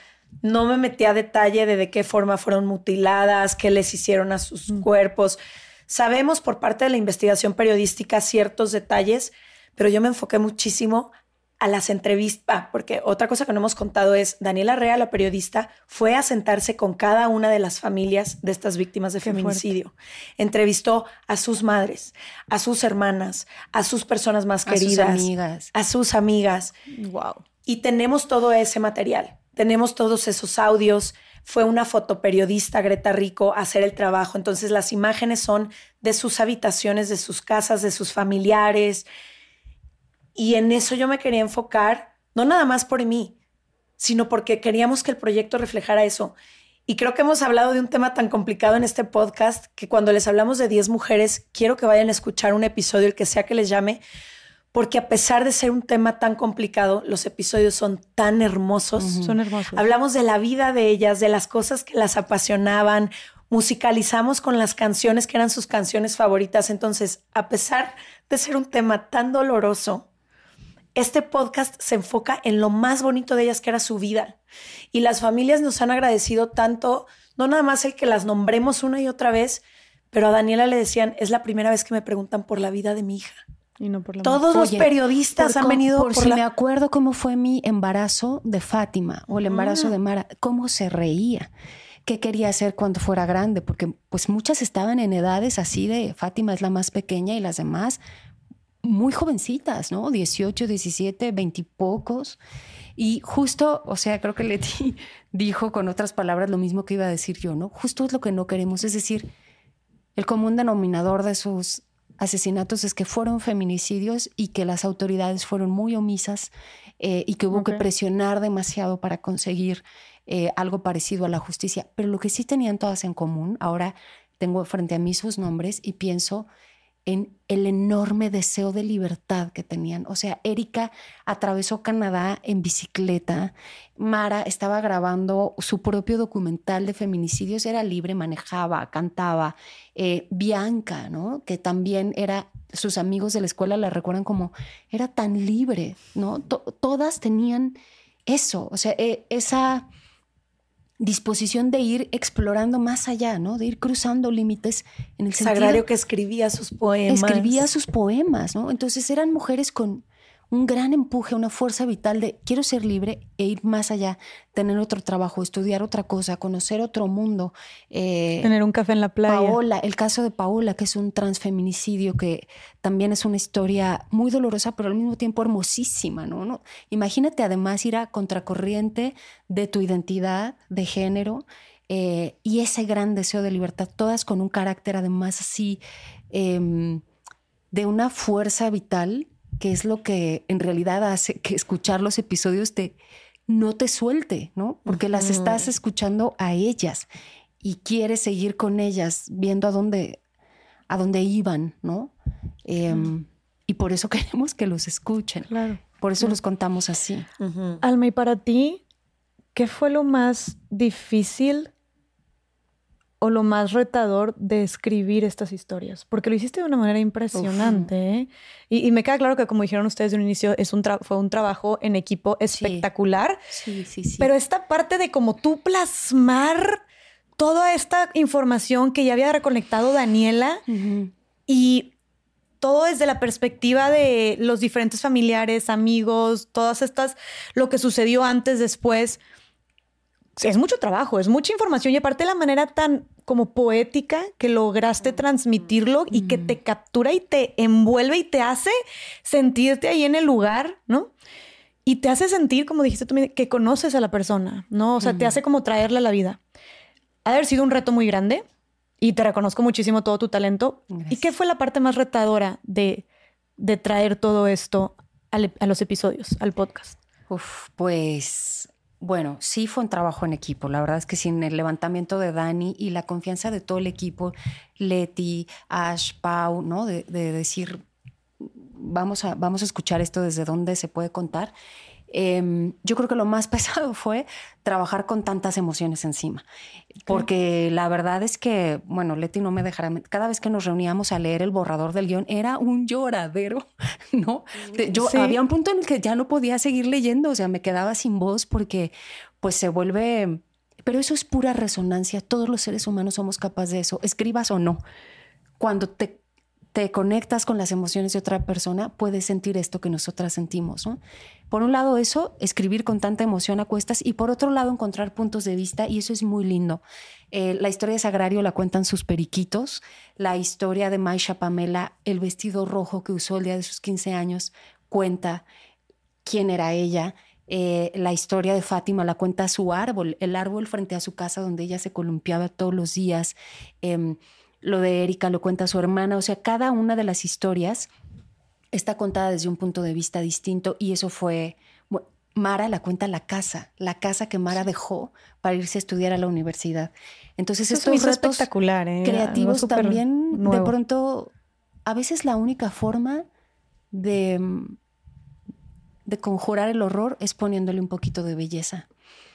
no me metí a detalle de de qué forma fueron mutiladas, qué les hicieron a sus mm. cuerpos. Sabemos por parte de la investigación periodística ciertos detalles, pero yo me enfoqué muchísimo a las entrevistas, ah, porque otra cosa que no hemos contado es, Daniela Rea, la periodista, fue a sentarse con cada una de las familias de estas víctimas de feminicidio. Entrevistó a sus madres, a sus hermanas, a sus personas más queridas, a sus amigas. A sus amigas. Wow. Y tenemos todo ese material, tenemos todos esos audios, fue una fotoperiodista, Greta Rico, a hacer el trabajo. Entonces las imágenes son de sus habitaciones, de sus casas, de sus familiares. Y en eso yo me quería enfocar, no nada más por mí, sino porque queríamos que el proyecto reflejara eso. Y creo que hemos hablado de un tema tan complicado en este podcast que cuando les hablamos de 10 mujeres, quiero que vayan a escuchar un episodio, el que sea que les llame, porque a pesar de ser un tema tan complicado, los episodios son tan hermosos. Son hermosos. Hablamos de la vida de ellas, de las cosas que las apasionaban, musicalizamos con las canciones que eran sus canciones favoritas. Entonces, a pesar de ser un tema tan doloroso, este podcast se enfoca en lo más bonito de ellas, que era su vida. Y las familias nos han agradecido tanto, no nada más el que las nombremos una y otra vez, pero a Daniela le decían, es la primera vez que me preguntan por la vida de mi hija. Y no por la Todos los periodistas han venido por, por, si la- me acuerdo cómo fue mi embarazo de Fátima o el embarazo Ah. de Mara, cómo se reía, qué quería hacer cuando fuera grande, porque pues muchas estaban en edades así de Fátima es la más pequeña y las demás muy jovencitas, ¿no? 18, 17, 20 y pocos. Y justo, o sea, creo que Leti dijo con otras palabras lo mismo que iba a decir yo, ¿no? Justo es lo que no queremos, es decir, el común denominador de sus asesinatos es que fueron feminicidios y que las autoridades fueron muy omisas eh, y que hubo que presionar demasiado para conseguir eh, algo parecido a la justicia. Pero lo que sí tenían todas en común, ahora tengo frente a mí sus nombres y pienso en el enorme deseo de libertad que tenían. O sea, Erika atravesó Canadá en bicicleta, Mara estaba grabando su propio documental de feminicidios, era libre, manejaba, cantaba. Eh, Bianca, ¿no? Que también era, sus amigos de la escuela la recuerdan como, era tan libre, ¿no? To- todas tenían eso, o sea, eh, esa disposición de ir explorando más allá, ¿no? De ir cruzando límites en el sentido Sagrario que escribía sus poemas. escribía sus poemas, ¿no? Entonces eran mujeres con un gran empuje, una fuerza vital de quiero ser libre e ir más allá, tener otro trabajo, estudiar otra cosa, conocer otro mundo. Eh, Tener un café en la playa. Paola, el caso de Paola, que es un transfeminicidio, que también es una historia muy dolorosa, pero al mismo tiempo hermosísima, ¿no? ¿No? Imagínate además ir a contracorriente de tu identidad de género eh, y ese gran deseo de libertad, todas con un carácter además así em, de una fuerza vital, que es lo que en realidad hace que escuchar los episodios te no te suelte, ¿no? Porque las estás escuchando a ellas y quieres seguir con ellas, viendo a dónde, a dónde iban, ¿no? Em, y por eso queremos que los escuchen. Claro. Por eso los contamos así. Alma, y para ti, ¿qué fue lo más difícil o lo más retador de escribir estas historias? Porque lo hiciste de una manera impresionante. ¿eh? Y, y me queda claro que, como dijeron ustedes de un inicio, es un fue un trabajo en equipo espectacular. Sí, sí, sí. Pero esta parte de como tú plasmar toda esta información que ya había reconectado Daniela y todo desde la perspectiva de los diferentes familiares, amigos, todas estas, lo que sucedió antes, después. Es mucho trabajo, es mucha información y aparte la manera tan como poética que lograste transmitirlo y que te captura y te envuelve y te hace sentirte ahí en el lugar, ¿no? Y te hace sentir, como dijiste tú, que conoces a la persona, ¿no? O sea, te hace como traerla a la vida. Ha de haber sido un reto muy grande y te reconozco muchísimo todo tu talento. ¿Y qué fue la parte más retadora de, de traer todo esto a los episodios, al podcast? Uf, pues bueno, sí fue un trabajo en equipo. La verdad es que sin el levantamiento de Dani y la confianza de todo el equipo, Leti, Ash, Pau, ¿no? De, de decir, vamos a, vamos a escuchar esto desde dónde se puede contar. Em, yo creo que lo más pesado fue trabajar con tantas emociones encima, porque la verdad es que, bueno, Leti no me dejará, cada vez que nos reuníamos a leer el borrador del guion era un lloradero, ¿no? De- Yo Sí. había un punto en el que ya no podía seguir leyendo, o sea, me quedaba sin voz porque pues se vuelve, pero eso es pura resonancia, todos los seres humanos somos capaces de eso, escribas o no. Cuando te te conectas con las emociones de otra persona, puedes sentir esto que nosotras sentimos. ¿no? Por un lado eso, escribir con tanta emoción a cuestas y por otro lado encontrar puntos de vista y eso es muy lindo. Eh, la historia de Sagrario la cuentan sus periquitos, la historia de Maisha Pamela, el vestido rojo que usó el día de sus 15 años, cuenta quién era ella. Eh, la historia de Fátima la cuenta su árbol, el árbol frente a su casa donde ella se columpiaba todos los días. Em, lo de Erika lo cuenta su hermana, o sea, cada una de las historias está contada desde un punto de vista distinto y eso fue, Mara la cuenta la casa, la casa que Mara dejó para irse a estudiar a la universidad. Entonces Eso estos retos espectacular, ¿eh? Creativos también de pronto, a veces la única forma de, de conjurar el horror es poniéndole un poquito de belleza.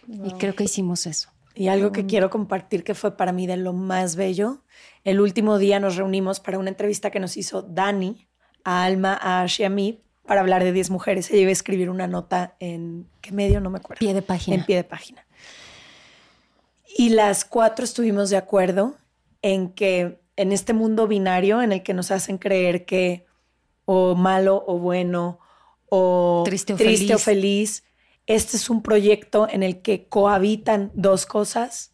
Y creo que hicimos eso. Y algo que quiero compartir que fue para mí de lo más bello. El último día nos reunimos para una entrevista que nos hizo Dani a Alma, a Ash y a mí para hablar de 10 mujeres. Ella iba a escribir una nota en qué medio, no me acuerdo. Pie de página. En pie de página. Y las cuatro estuvimos de acuerdo en que en este mundo binario en el que nos hacen creer que o malo o bueno o triste o, triste feliz. o feliz, este es un proyecto en el que cohabitan dos cosas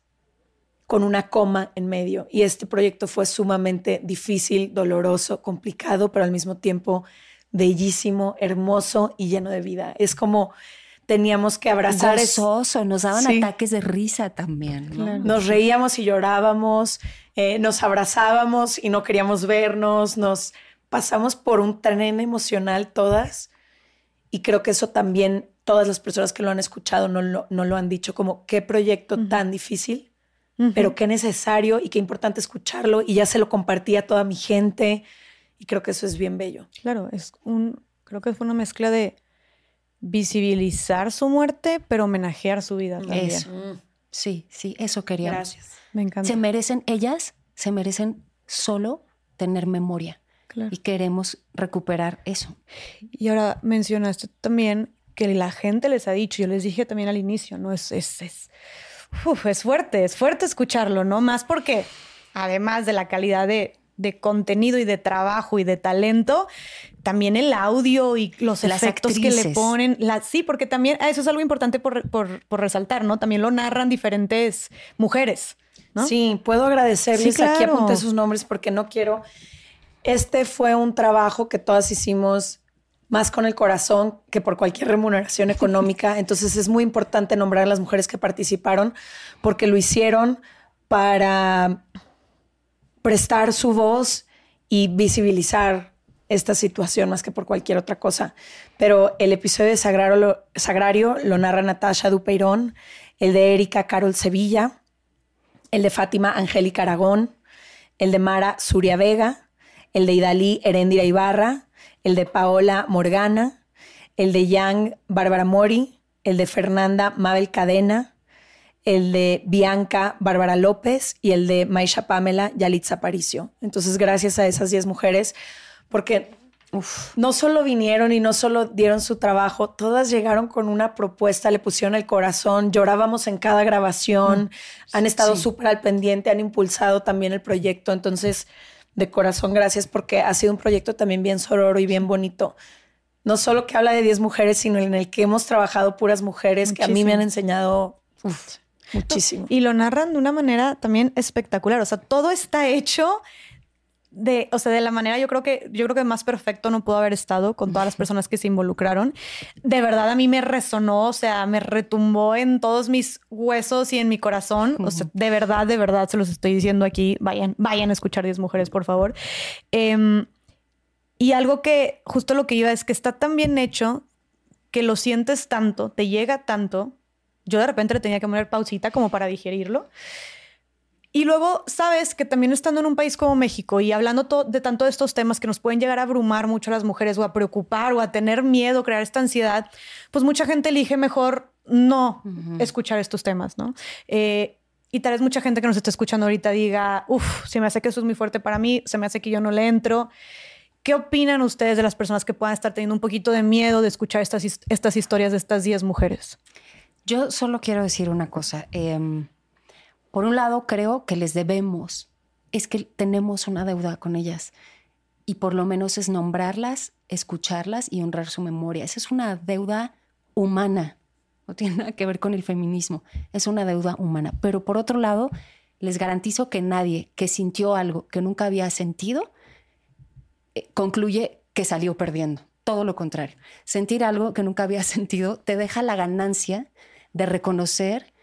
con una coma en medio. Y este proyecto fue sumamente difícil, doloroso, complicado, pero al mismo tiempo bellísimo, hermoso y lleno de vida. Es como teníamos que abrazar eso. Gozoso, nos daban Sí. ataques de risa también. ¿no? Claro. Nos reíamos y llorábamos, eh, nos abrazábamos y no queríamos vernos, nos pasamos por un tren emocional todas. Y creo que eso también todas las personas que lo han escuchado no lo, no lo han dicho, como qué proyecto tan difícil, pero qué necesario y qué importante escucharlo. Y ya se lo compartí a toda mi gente. Y creo que eso es bien bello. Claro, es un, creo que fue una mezcla de visibilizar su muerte, pero homenajear su vida también. Eso. Sí, sí, eso queríamos. Gracias. Me encanta. Se merecen, ellas se merecen solo tener memoria. Claro. Y queremos recuperar eso. Y ahora mencionaste también que la gente les ha dicho, yo les dije también al inicio, ¿no? Es, es, es, uf, es fuerte, es fuerte escucharlo, ¿no? Más porque además de la calidad de, de contenido y de trabajo y de talento, también el audio y los Las efectos que le ponen. La, sí, porque también ah, eso es algo importante por, por- por resaltar, ¿no? También lo narran diferentes mujeres, ¿no? Sí, puedo agradecerles. Sí, Aquí apunté sus nombres porque no quiero. Este fue un trabajo que todas hicimos más con el corazón que por cualquier remuneración económica. Entonces es muy importante nombrar a las mujeres que participaron porque lo hicieron para prestar su voz y visibilizar esta situación más que por cualquier otra cosa. Pero el episodio de Sagrario lo, Sagrario lo narra Natasha Dupeirón, el de Erika Carol Sevilla, el de Fátima Angélica Aragón, el de Mara Suria Vega, el de Idalí Heréndira Ibarra, el de Paola Morgana, el de Yang Bárbara Mori, el de Fernanda Mabel Cadena, el de Bianca Bárbara López y el de Maisha Pamela Yalitza Aparicio. Entonces, gracias a esas 10 mujeres, porque no solo vinieron y no solo dieron su trabajo, todas llegaron con una propuesta, le pusieron el corazón, llorábamos en cada grabación, han estado Sí. súper al pendiente, han impulsado también el proyecto. Entonces, de corazón, gracias porque ha sido un proyecto también bien sororo y bien bonito. No solo que habla de 10 mujeres, sino en el que hemos trabajado puras mujeres que a mí me han enseñado uf, muchísimo. Y lo narran de una manera también espectacular. O sea, todo está hecho de, o sea, de la manera, yo creo que, yo creo que más perfecto no pudo haber estado con todas las personas que se involucraron. De verdad, a mí me resonó, o sea, me retumbó en todos mis huesos y en mi corazón. O sea, de verdad, de verdad, se los estoy diciendo aquí. Vayan, vayan a escuchar 10 mujeres, por favor. Em, y algo que, justo lo que iba es que está tan bien hecho que lo sientes tanto, te llega tanto. Yo de repente le tenía que poner pausita como para digerirlo. Y luego sabes que también estando en un país como México y hablando de tanto de estos temas que nos pueden llegar a abrumar mucho a las mujeres o a preocupar o a tener miedo, crear esta ansiedad, pues mucha gente elige mejor no escuchar estos temas, ¿no? Eh, y tal vez mucha gente que nos está escuchando ahorita diga, uff, se me hace que eso es muy fuerte para mí, se me hace que yo no le entro. ¿Qué opinan ustedes de las personas que puedan estar teniendo un poquito de miedo de escuchar estas, estas historias de estas 10 mujeres? Yo solo quiero decir una cosa. Em, por un lado, creo que les debemos, es que tenemos una deuda con ellas y por lo menos es nombrarlas, escucharlas y honrar su memoria. Esa es una deuda humana, no tiene nada que ver con el feminismo, es una deuda humana. Pero por otro lado, les garantizo que nadie que sintió algo que nunca había sentido eh, concluye que salió perdiendo. Todo lo contrario. Sentir algo que nunca había sentido te deja la ganancia de reconocer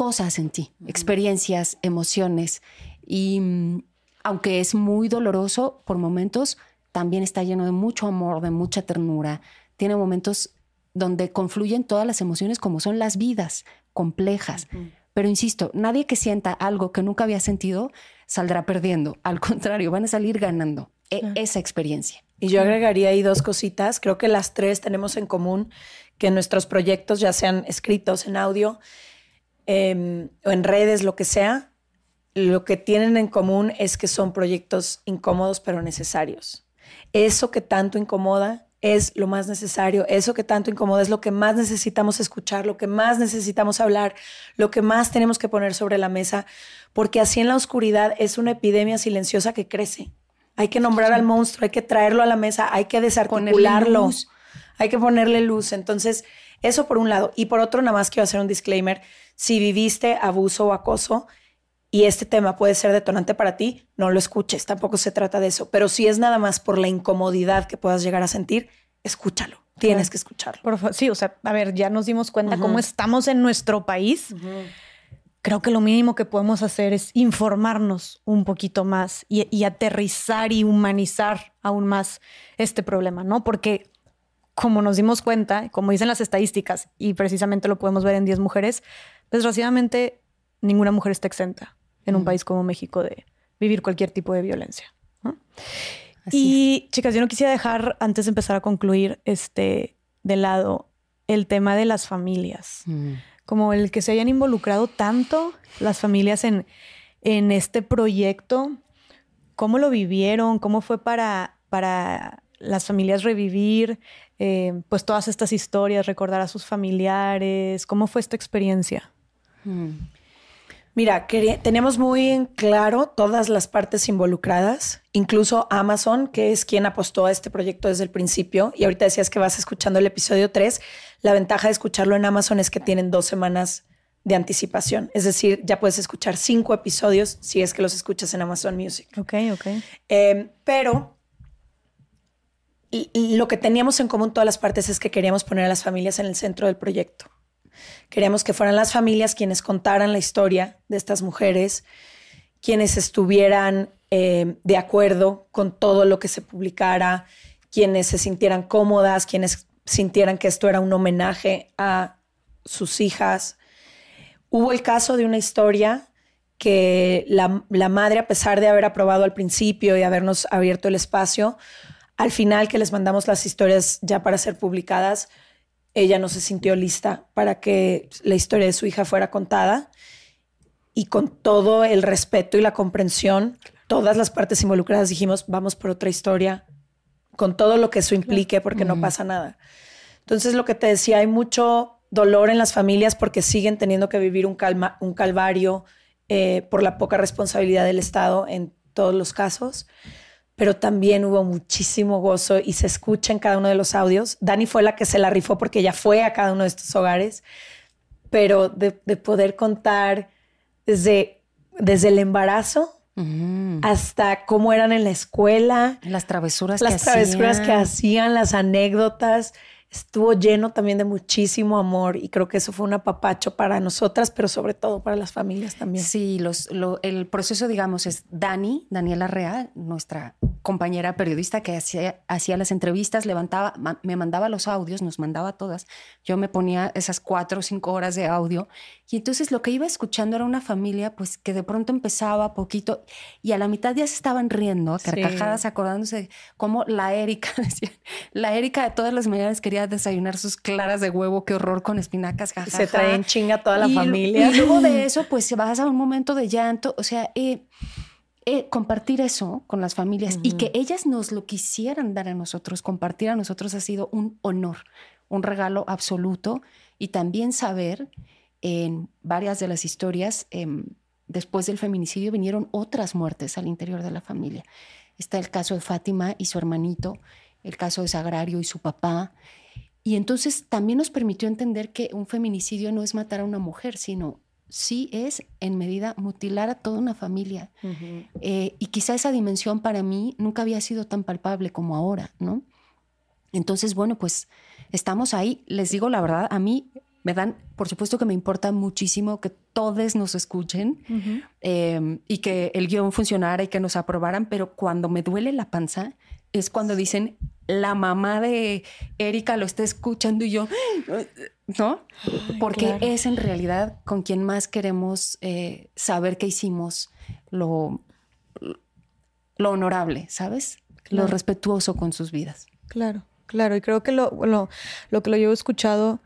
cosas en ti, experiencias, emociones. Y mm, aunque es muy doloroso por momentos, también está lleno de mucho amor, de mucha ternura. Tiene momentos donde confluyen todas las emociones como son las vidas complejas. Pero insisto, nadie que sienta algo que nunca había sentido saldrá perdiendo. Al contrario, van a salir ganando e- esa experiencia. Y yo agregaría ahí dos cositas. Creo que las tres tenemos en común que nuestros proyectos, ya sean escritos en audio em, o en redes, lo que sea, lo que tienen en común es que son proyectos incómodos pero necesarios. Eso que tanto incomoda es lo más necesario, eso que tanto incomoda es lo que más necesitamos escuchar, lo que más necesitamos hablar, lo que más tenemos que poner sobre la mesa, porque así en la oscuridad es una epidemia silenciosa que crece. Hay que nombrar al monstruo, hay que traerlo a la mesa, hay que desarticularlo, hay que ponerle luz. Entonces, eso por un lado. Y por otro, nada más quiero hacer un disclaimer. Si viviste abuso o acoso y este tema puede ser detonante para ti, no lo escuches, tampoco se trata de eso. Pero si es nada más por la incomodidad que puedas llegar a sentir, escúchalo. Tienes que escucharlo. Por sí, o sea, a ver, ya nos dimos cuenta cómo estamos en nuestro país creo que lo mínimo que podemos hacer es informarnos un poquito más y, aterrizar y humanizar aún más este problema, ¿no? Porque como nos dimos cuenta, como dicen las estadísticas, y precisamente lo podemos ver en 10 mujeres, desgraciadamente ninguna mujer está exenta en un país como México de vivir cualquier tipo de violencia. y chicas, yo no quisiera dejar, antes de empezar a concluir, este, de lado el tema de las familias. Mm como el que se hayan involucrado tanto las familias en, en este proyecto. ¿Cómo lo vivieron? ¿Cómo fue para, para las familias revivir eh, pues todas estas historias, recordar a sus familiares? ¿Cómo fue esta experiencia? Mm. Mira, tenemos muy en claro todas las partes involucradas, incluso Amazon, que es quien apostó a este proyecto desde el principio. Y ahorita decías que vas escuchando el episodio 3. La ventaja de escucharlo en Amazon es que tienen dos semanas de anticipación. Es decir, ya puedes escuchar cinco episodios si es que los escuchas en Amazon Music. Ok, ok. Em, pero lo que teníamos en común todas las partes es que queríamos poner a las familias en el centro del proyecto. Queríamos que fueran las familias quienes contaran la historia de estas mujeres, quienes estuvieran eh, de acuerdo con todo lo que se publicara, quienes se sintieran cómodas, quienes sintieran que esto era un homenaje a sus hijas. Hubo el caso de una historia que la, la, madre, a pesar de haber aprobado al principio y habernos abierto el espacio, al final que les mandamos las historias ya para ser publicadas, ella no se sintió lista para que la historia de su hija fuera contada. Y con todo el respeto y la comprensión, todas las partes involucradas dijimos, vamos por otra historia, con todo lo que eso implique, porque no pasa nada. Entonces, lo que te decía, hay mucho dolor en las familias porque siguen teniendo que vivir un, calma, un calvario eh, por la poca responsabilidad del Estado en todos los casos pero también hubo muchísimo gozo y se escucha en cada uno de los audios. Dani fue la que se la rifó porque ella fue a cada uno de estos hogares, pero de, poder contar desde, desde el embarazo hasta cómo eran en la escuela, las travesuras, las travesuras que hacían, las anécdotas estuvo lleno también de muchísimo amor y creo que eso fue un apapacho para nosotras, pero sobre todo para las familias también. Sí, los, el proceso, digamos, es Dani, Daniela Rea, nuestra compañera periodista que hacía, las entrevistas, levantaba, me mandaba los audios, nos mandaba todas. Yo me ponía esas cuatro o cinco horas de audio y entonces lo que iba escuchando era una familia pues que de pronto empezaba poquito y a la mitad ya se estaban riendo, carcajadas, acordándose de cómo la Erika, decía, la Erika de todas las mañanas quería desayunar sus claras de huevo, qué horror con espinacas, jajaja. Se traen chinga toda la familia. Y luego de eso, pues se vas a un momento de llanto, o sea, eh, eh, compartir eso con las familias y que ellas nos lo quisieran dar a nosotros, compartir a nosotros ha sido un honor, un regalo absoluto y también saber en varias de las historias, em, después del feminicidio vinieron otras muertes al interior de la familia. Está el caso de Fátima y su hermanito, el caso de Sagrario y su papá, y entonces también nos permitió entender que un feminicidio no es matar a una mujer, sino sí es en medida mutilar a toda una familia. Eh, y quizá esa dimensión para mí nunca había sido tan palpable como ahora, ¿no? Entonces, bueno, pues estamos ahí. Les digo la verdad, a mí me dan, por supuesto que me importa muchísimo que todos nos escuchen em, y que el guion funcionara y que nos aprobaran, pero cuando me duele la panza es cuando dicen la mamá de Erika lo está escuchando y yo, ¿no? Porque es en realidad con quien más queremos eh, saber que hicimos lo, lo honorable, ¿sabes? lo respetuoso con sus vidas. Claro, claro. Y creo que lo, lo, lo que lo llevo escuchado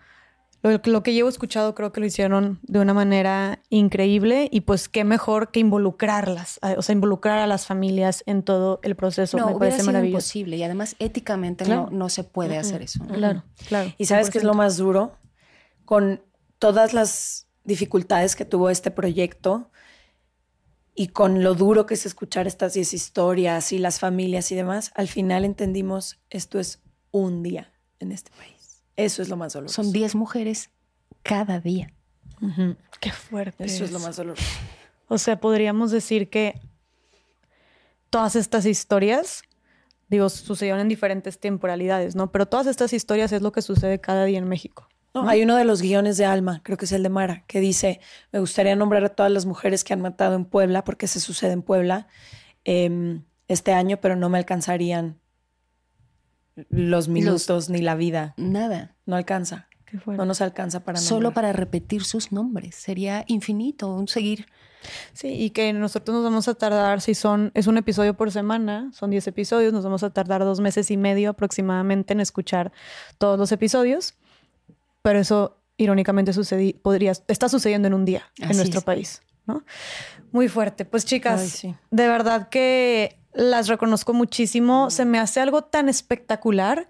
lo, que llevo escuchado creo que lo hicieron de una manera increíble y pues qué mejor que involucrarlas, o sea, involucrar a las familias en todo el proceso. No, Me parece sido imposible y además éticamente no, no se puede hacer eso. Claro, claro. Y sabes qué es lo más duro? Con todas las dificultades que tuvo este proyecto y con lo duro que es escuchar estas 10 historias y las familias y demás, al final entendimos esto es un día en este país. Eso es lo más doloroso. Son 10 mujeres cada día. Qué fuerte. Eso es. lo más doloroso. O sea, podríamos decir que todas estas historias, digo, sucedieron en diferentes temporalidades, ¿no? Pero todas estas historias es lo que sucede cada día en México. No, hay uno de los guiones de Alma, creo que es el de Mara, que dice, me gustaría nombrar a todas las mujeres que han matado en Puebla, porque se sucede en Puebla em, este año, pero no me alcanzarían los minutos ni la vida. Nada. No alcanza. No nos alcanza para Solo para repetir sus nombres. Sería infinito, un seguir. Sí, y que nosotros nos vamos a tardar, si son, es un episodio por semana, son 10 episodios, nos vamos a tardar dos meses y medio aproximadamente en escuchar todos los episodios. Pero eso, irónicamente, podría, está sucediendo en un día en nuestro país. ¿no? Muy fuerte. Pues chicas, de verdad que las reconozco muchísimo. Se me hace algo tan espectacular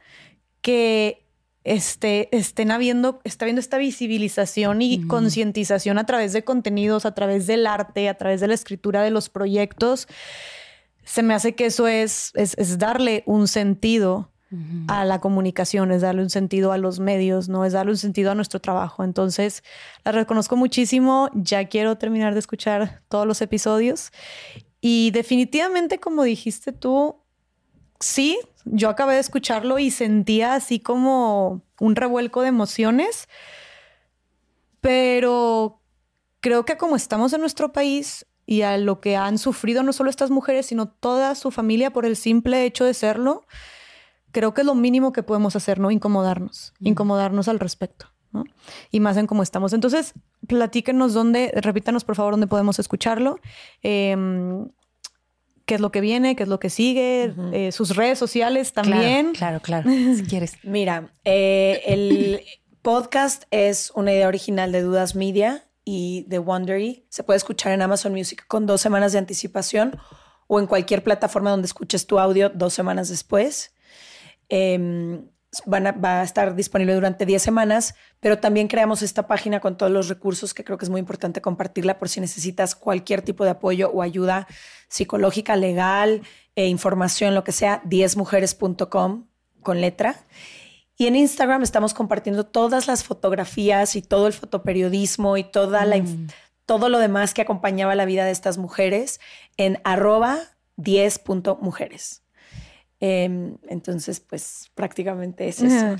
que este, estén habiendo, está habiendo esta visibilización y concientización a través de contenidos, a través del arte, a través de la escritura de los proyectos. Se me hace que eso es, es, darle un sentido a la comunicación, es darle un sentido a los medios, ¿no? Es darle un sentido a nuestro trabajo. Entonces, la reconozco muchísimo. Ya quiero terminar de escuchar todos los episodios y definitivamente, como dijiste tú, sí, yo acabé de escucharlo y sentía así como un revuelco de emociones, pero creo que como estamos en nuestro país y a lo que han sufrido no solo estas mujeres, sino toda su familia por el simple hecho de serlo, creo que es lo mínimo que podemos hacer, ¿no? Incomodarnos, incomodarnos al respecto. ¿no? Y más en cómo estamos. Entonces, platíquenos dónde, repítanos por favor dónde podemos escucharlo. Em, qué es lo que viene, qué es lo que sigue, eh, sus redes sociales también. Claro, claro, si quieres. Mira, eh, el podcast es una idea original de Dudas Media y de Wondery. Se puede escuchar en Amazon Music con dos semanas de anticipación o en cualquier plataforma donde escuches tu audio dos semanas después. Eh, va a estar disponible durante 10 semanas, pero también creamos esta página con todos los recursos que creo que es muy importante compartirla por si necesitas cualquier tipo de apoyo o ayuda psicológica, legal, e información, lo que sea, 10mujeres.com con letra. Y en Instagram estamos compartiendo todas las fotografías y todo el fotoperiodismo y toda la, mm. todo lo demás que acompañaba la vida de estas mujeres en arroba 10.mujeres. Em, entonces, pues prácticamente es eso.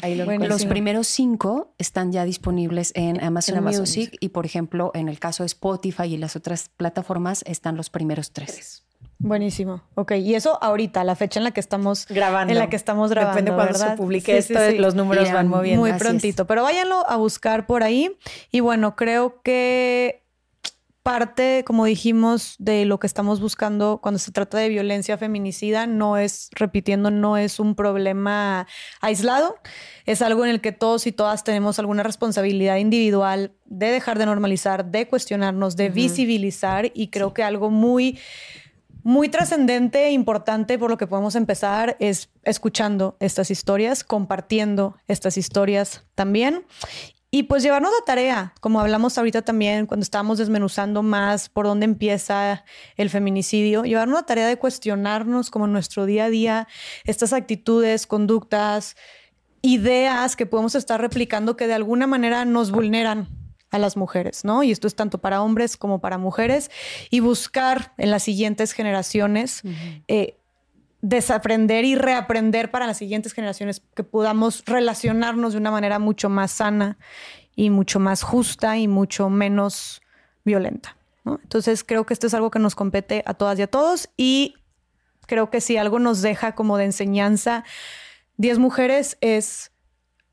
los primeros cinco están ya disponibles en Amazon, Music, y, por ejemplo, en el caso de Spotify y las otras plataformas están los primeros tres. Buenísimo. Ok, y eso ahorita, la fecha en la que estamos grabando. En la que estamos grabando. Depende cuando se publique esto, los números van moviendo. Muy prontito, pero váyanlo a buscar por ahí. Y bueno, creo que parte, como dijimos, de lo que estamos buscando cuando se trata de violencia feminicida no es, repitiendo, no es un problema aislado, es algo en el que todos y todas tenemos alguna responsabilidad individual de dejar de normalizar, de cuestionarnos, de visibilizar y creo que algo muy muy trascendente e importante por lo que podemos empezar es escuchando estas historias, compartiendo estas historias también y pues llevarnos a tarea, como hablamos ahorita también cuando estábamos desmenuzando más por dónde empieza el feminicidio, llevarnos a tarea de cuestionarnos como en nuestro día a día estas actitudes, conductas, ideas que podemos estar replicando que de alguna manera nos vulneran a las mujeres, ¿no? Y esto es tanto para hombres como para mujeres y buscar en las siguientes generaciones desaprender y reaprender para las siguientes generaciones, que podamos relacionarnos de una manera mucho más sana y mucho más justa y mucho menos violenta. Entonces creo que esto es algo que nos compete a todas y a todos y creo que si algo nos deja como de enseñanza 10 mujeres es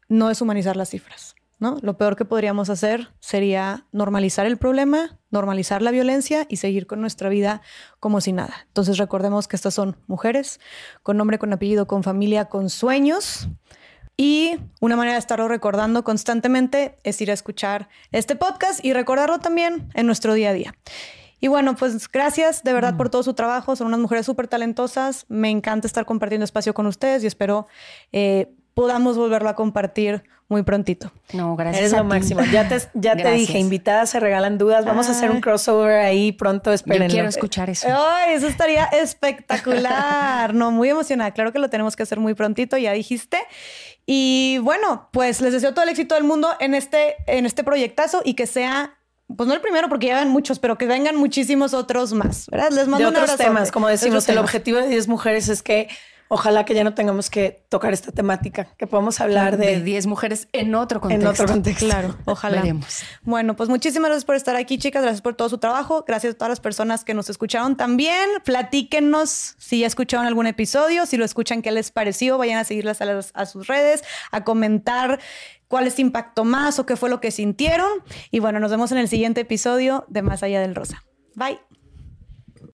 no deshumanizar las cifras. ¿No? Lo peor que podríamos hacer sería normalizar el problema, normalizar la violencia y seguir con nuestra vida como si nada. Entonces recordemos que estas son mujeres con nombre, con apellido, con familia, con sueños. Y una manera de estarlo recordando constantemente es ir a escuchar este podcast y recordarlo también en nuestro día a día. Y bueno, pues gracias de verdad por todo su trabajo. Son unas mujeres súper talentosas. Me encanta estar compartiendo espacio con ustedes y espero eh, podamos volverlo a compartir muy prontito. No, gracias. Eres lo máximo. Ya te, ya te dije, invitadas se regalan dudas. Vamos a hacer un crossover ahí pronto. Esperen. quiero escuchar eso. Ay, eso estaría espectacular. no, muy emocionada. Claro que lo tenemos que hacer muy prontito, ya dijiste. Y bueno, pues les deseo todo el éxito del mundo en este, en este proyectazo y que sea pues no el primero porque llevan muchos, pero que vengan muchísimos otros más, ¿verdad? Les mando de otros temas, como decimos, el objetivo de 10 mujeres es que ojalá que ya no tengamos que tocar esta temática, que podamos hablar de 10 mujeres en otro contexto. En otro contexto. Claro, ojalá. Bueno, pues muchísimas gracias por estar aquí, chicas. Gracias por todo su trabajo. Gracias a todas las personas que nos escucharon también. Platíquenos si ya escucharon algún episodio, si lo escuchan, qué les pareció. Vayan a seguirlas a, a sus redes, a comentar cuál les impactó más o qué fue lo que sintieron. Y bueno, nos vemos en el siguiente episodio de Más Allá del Rosa. Bye.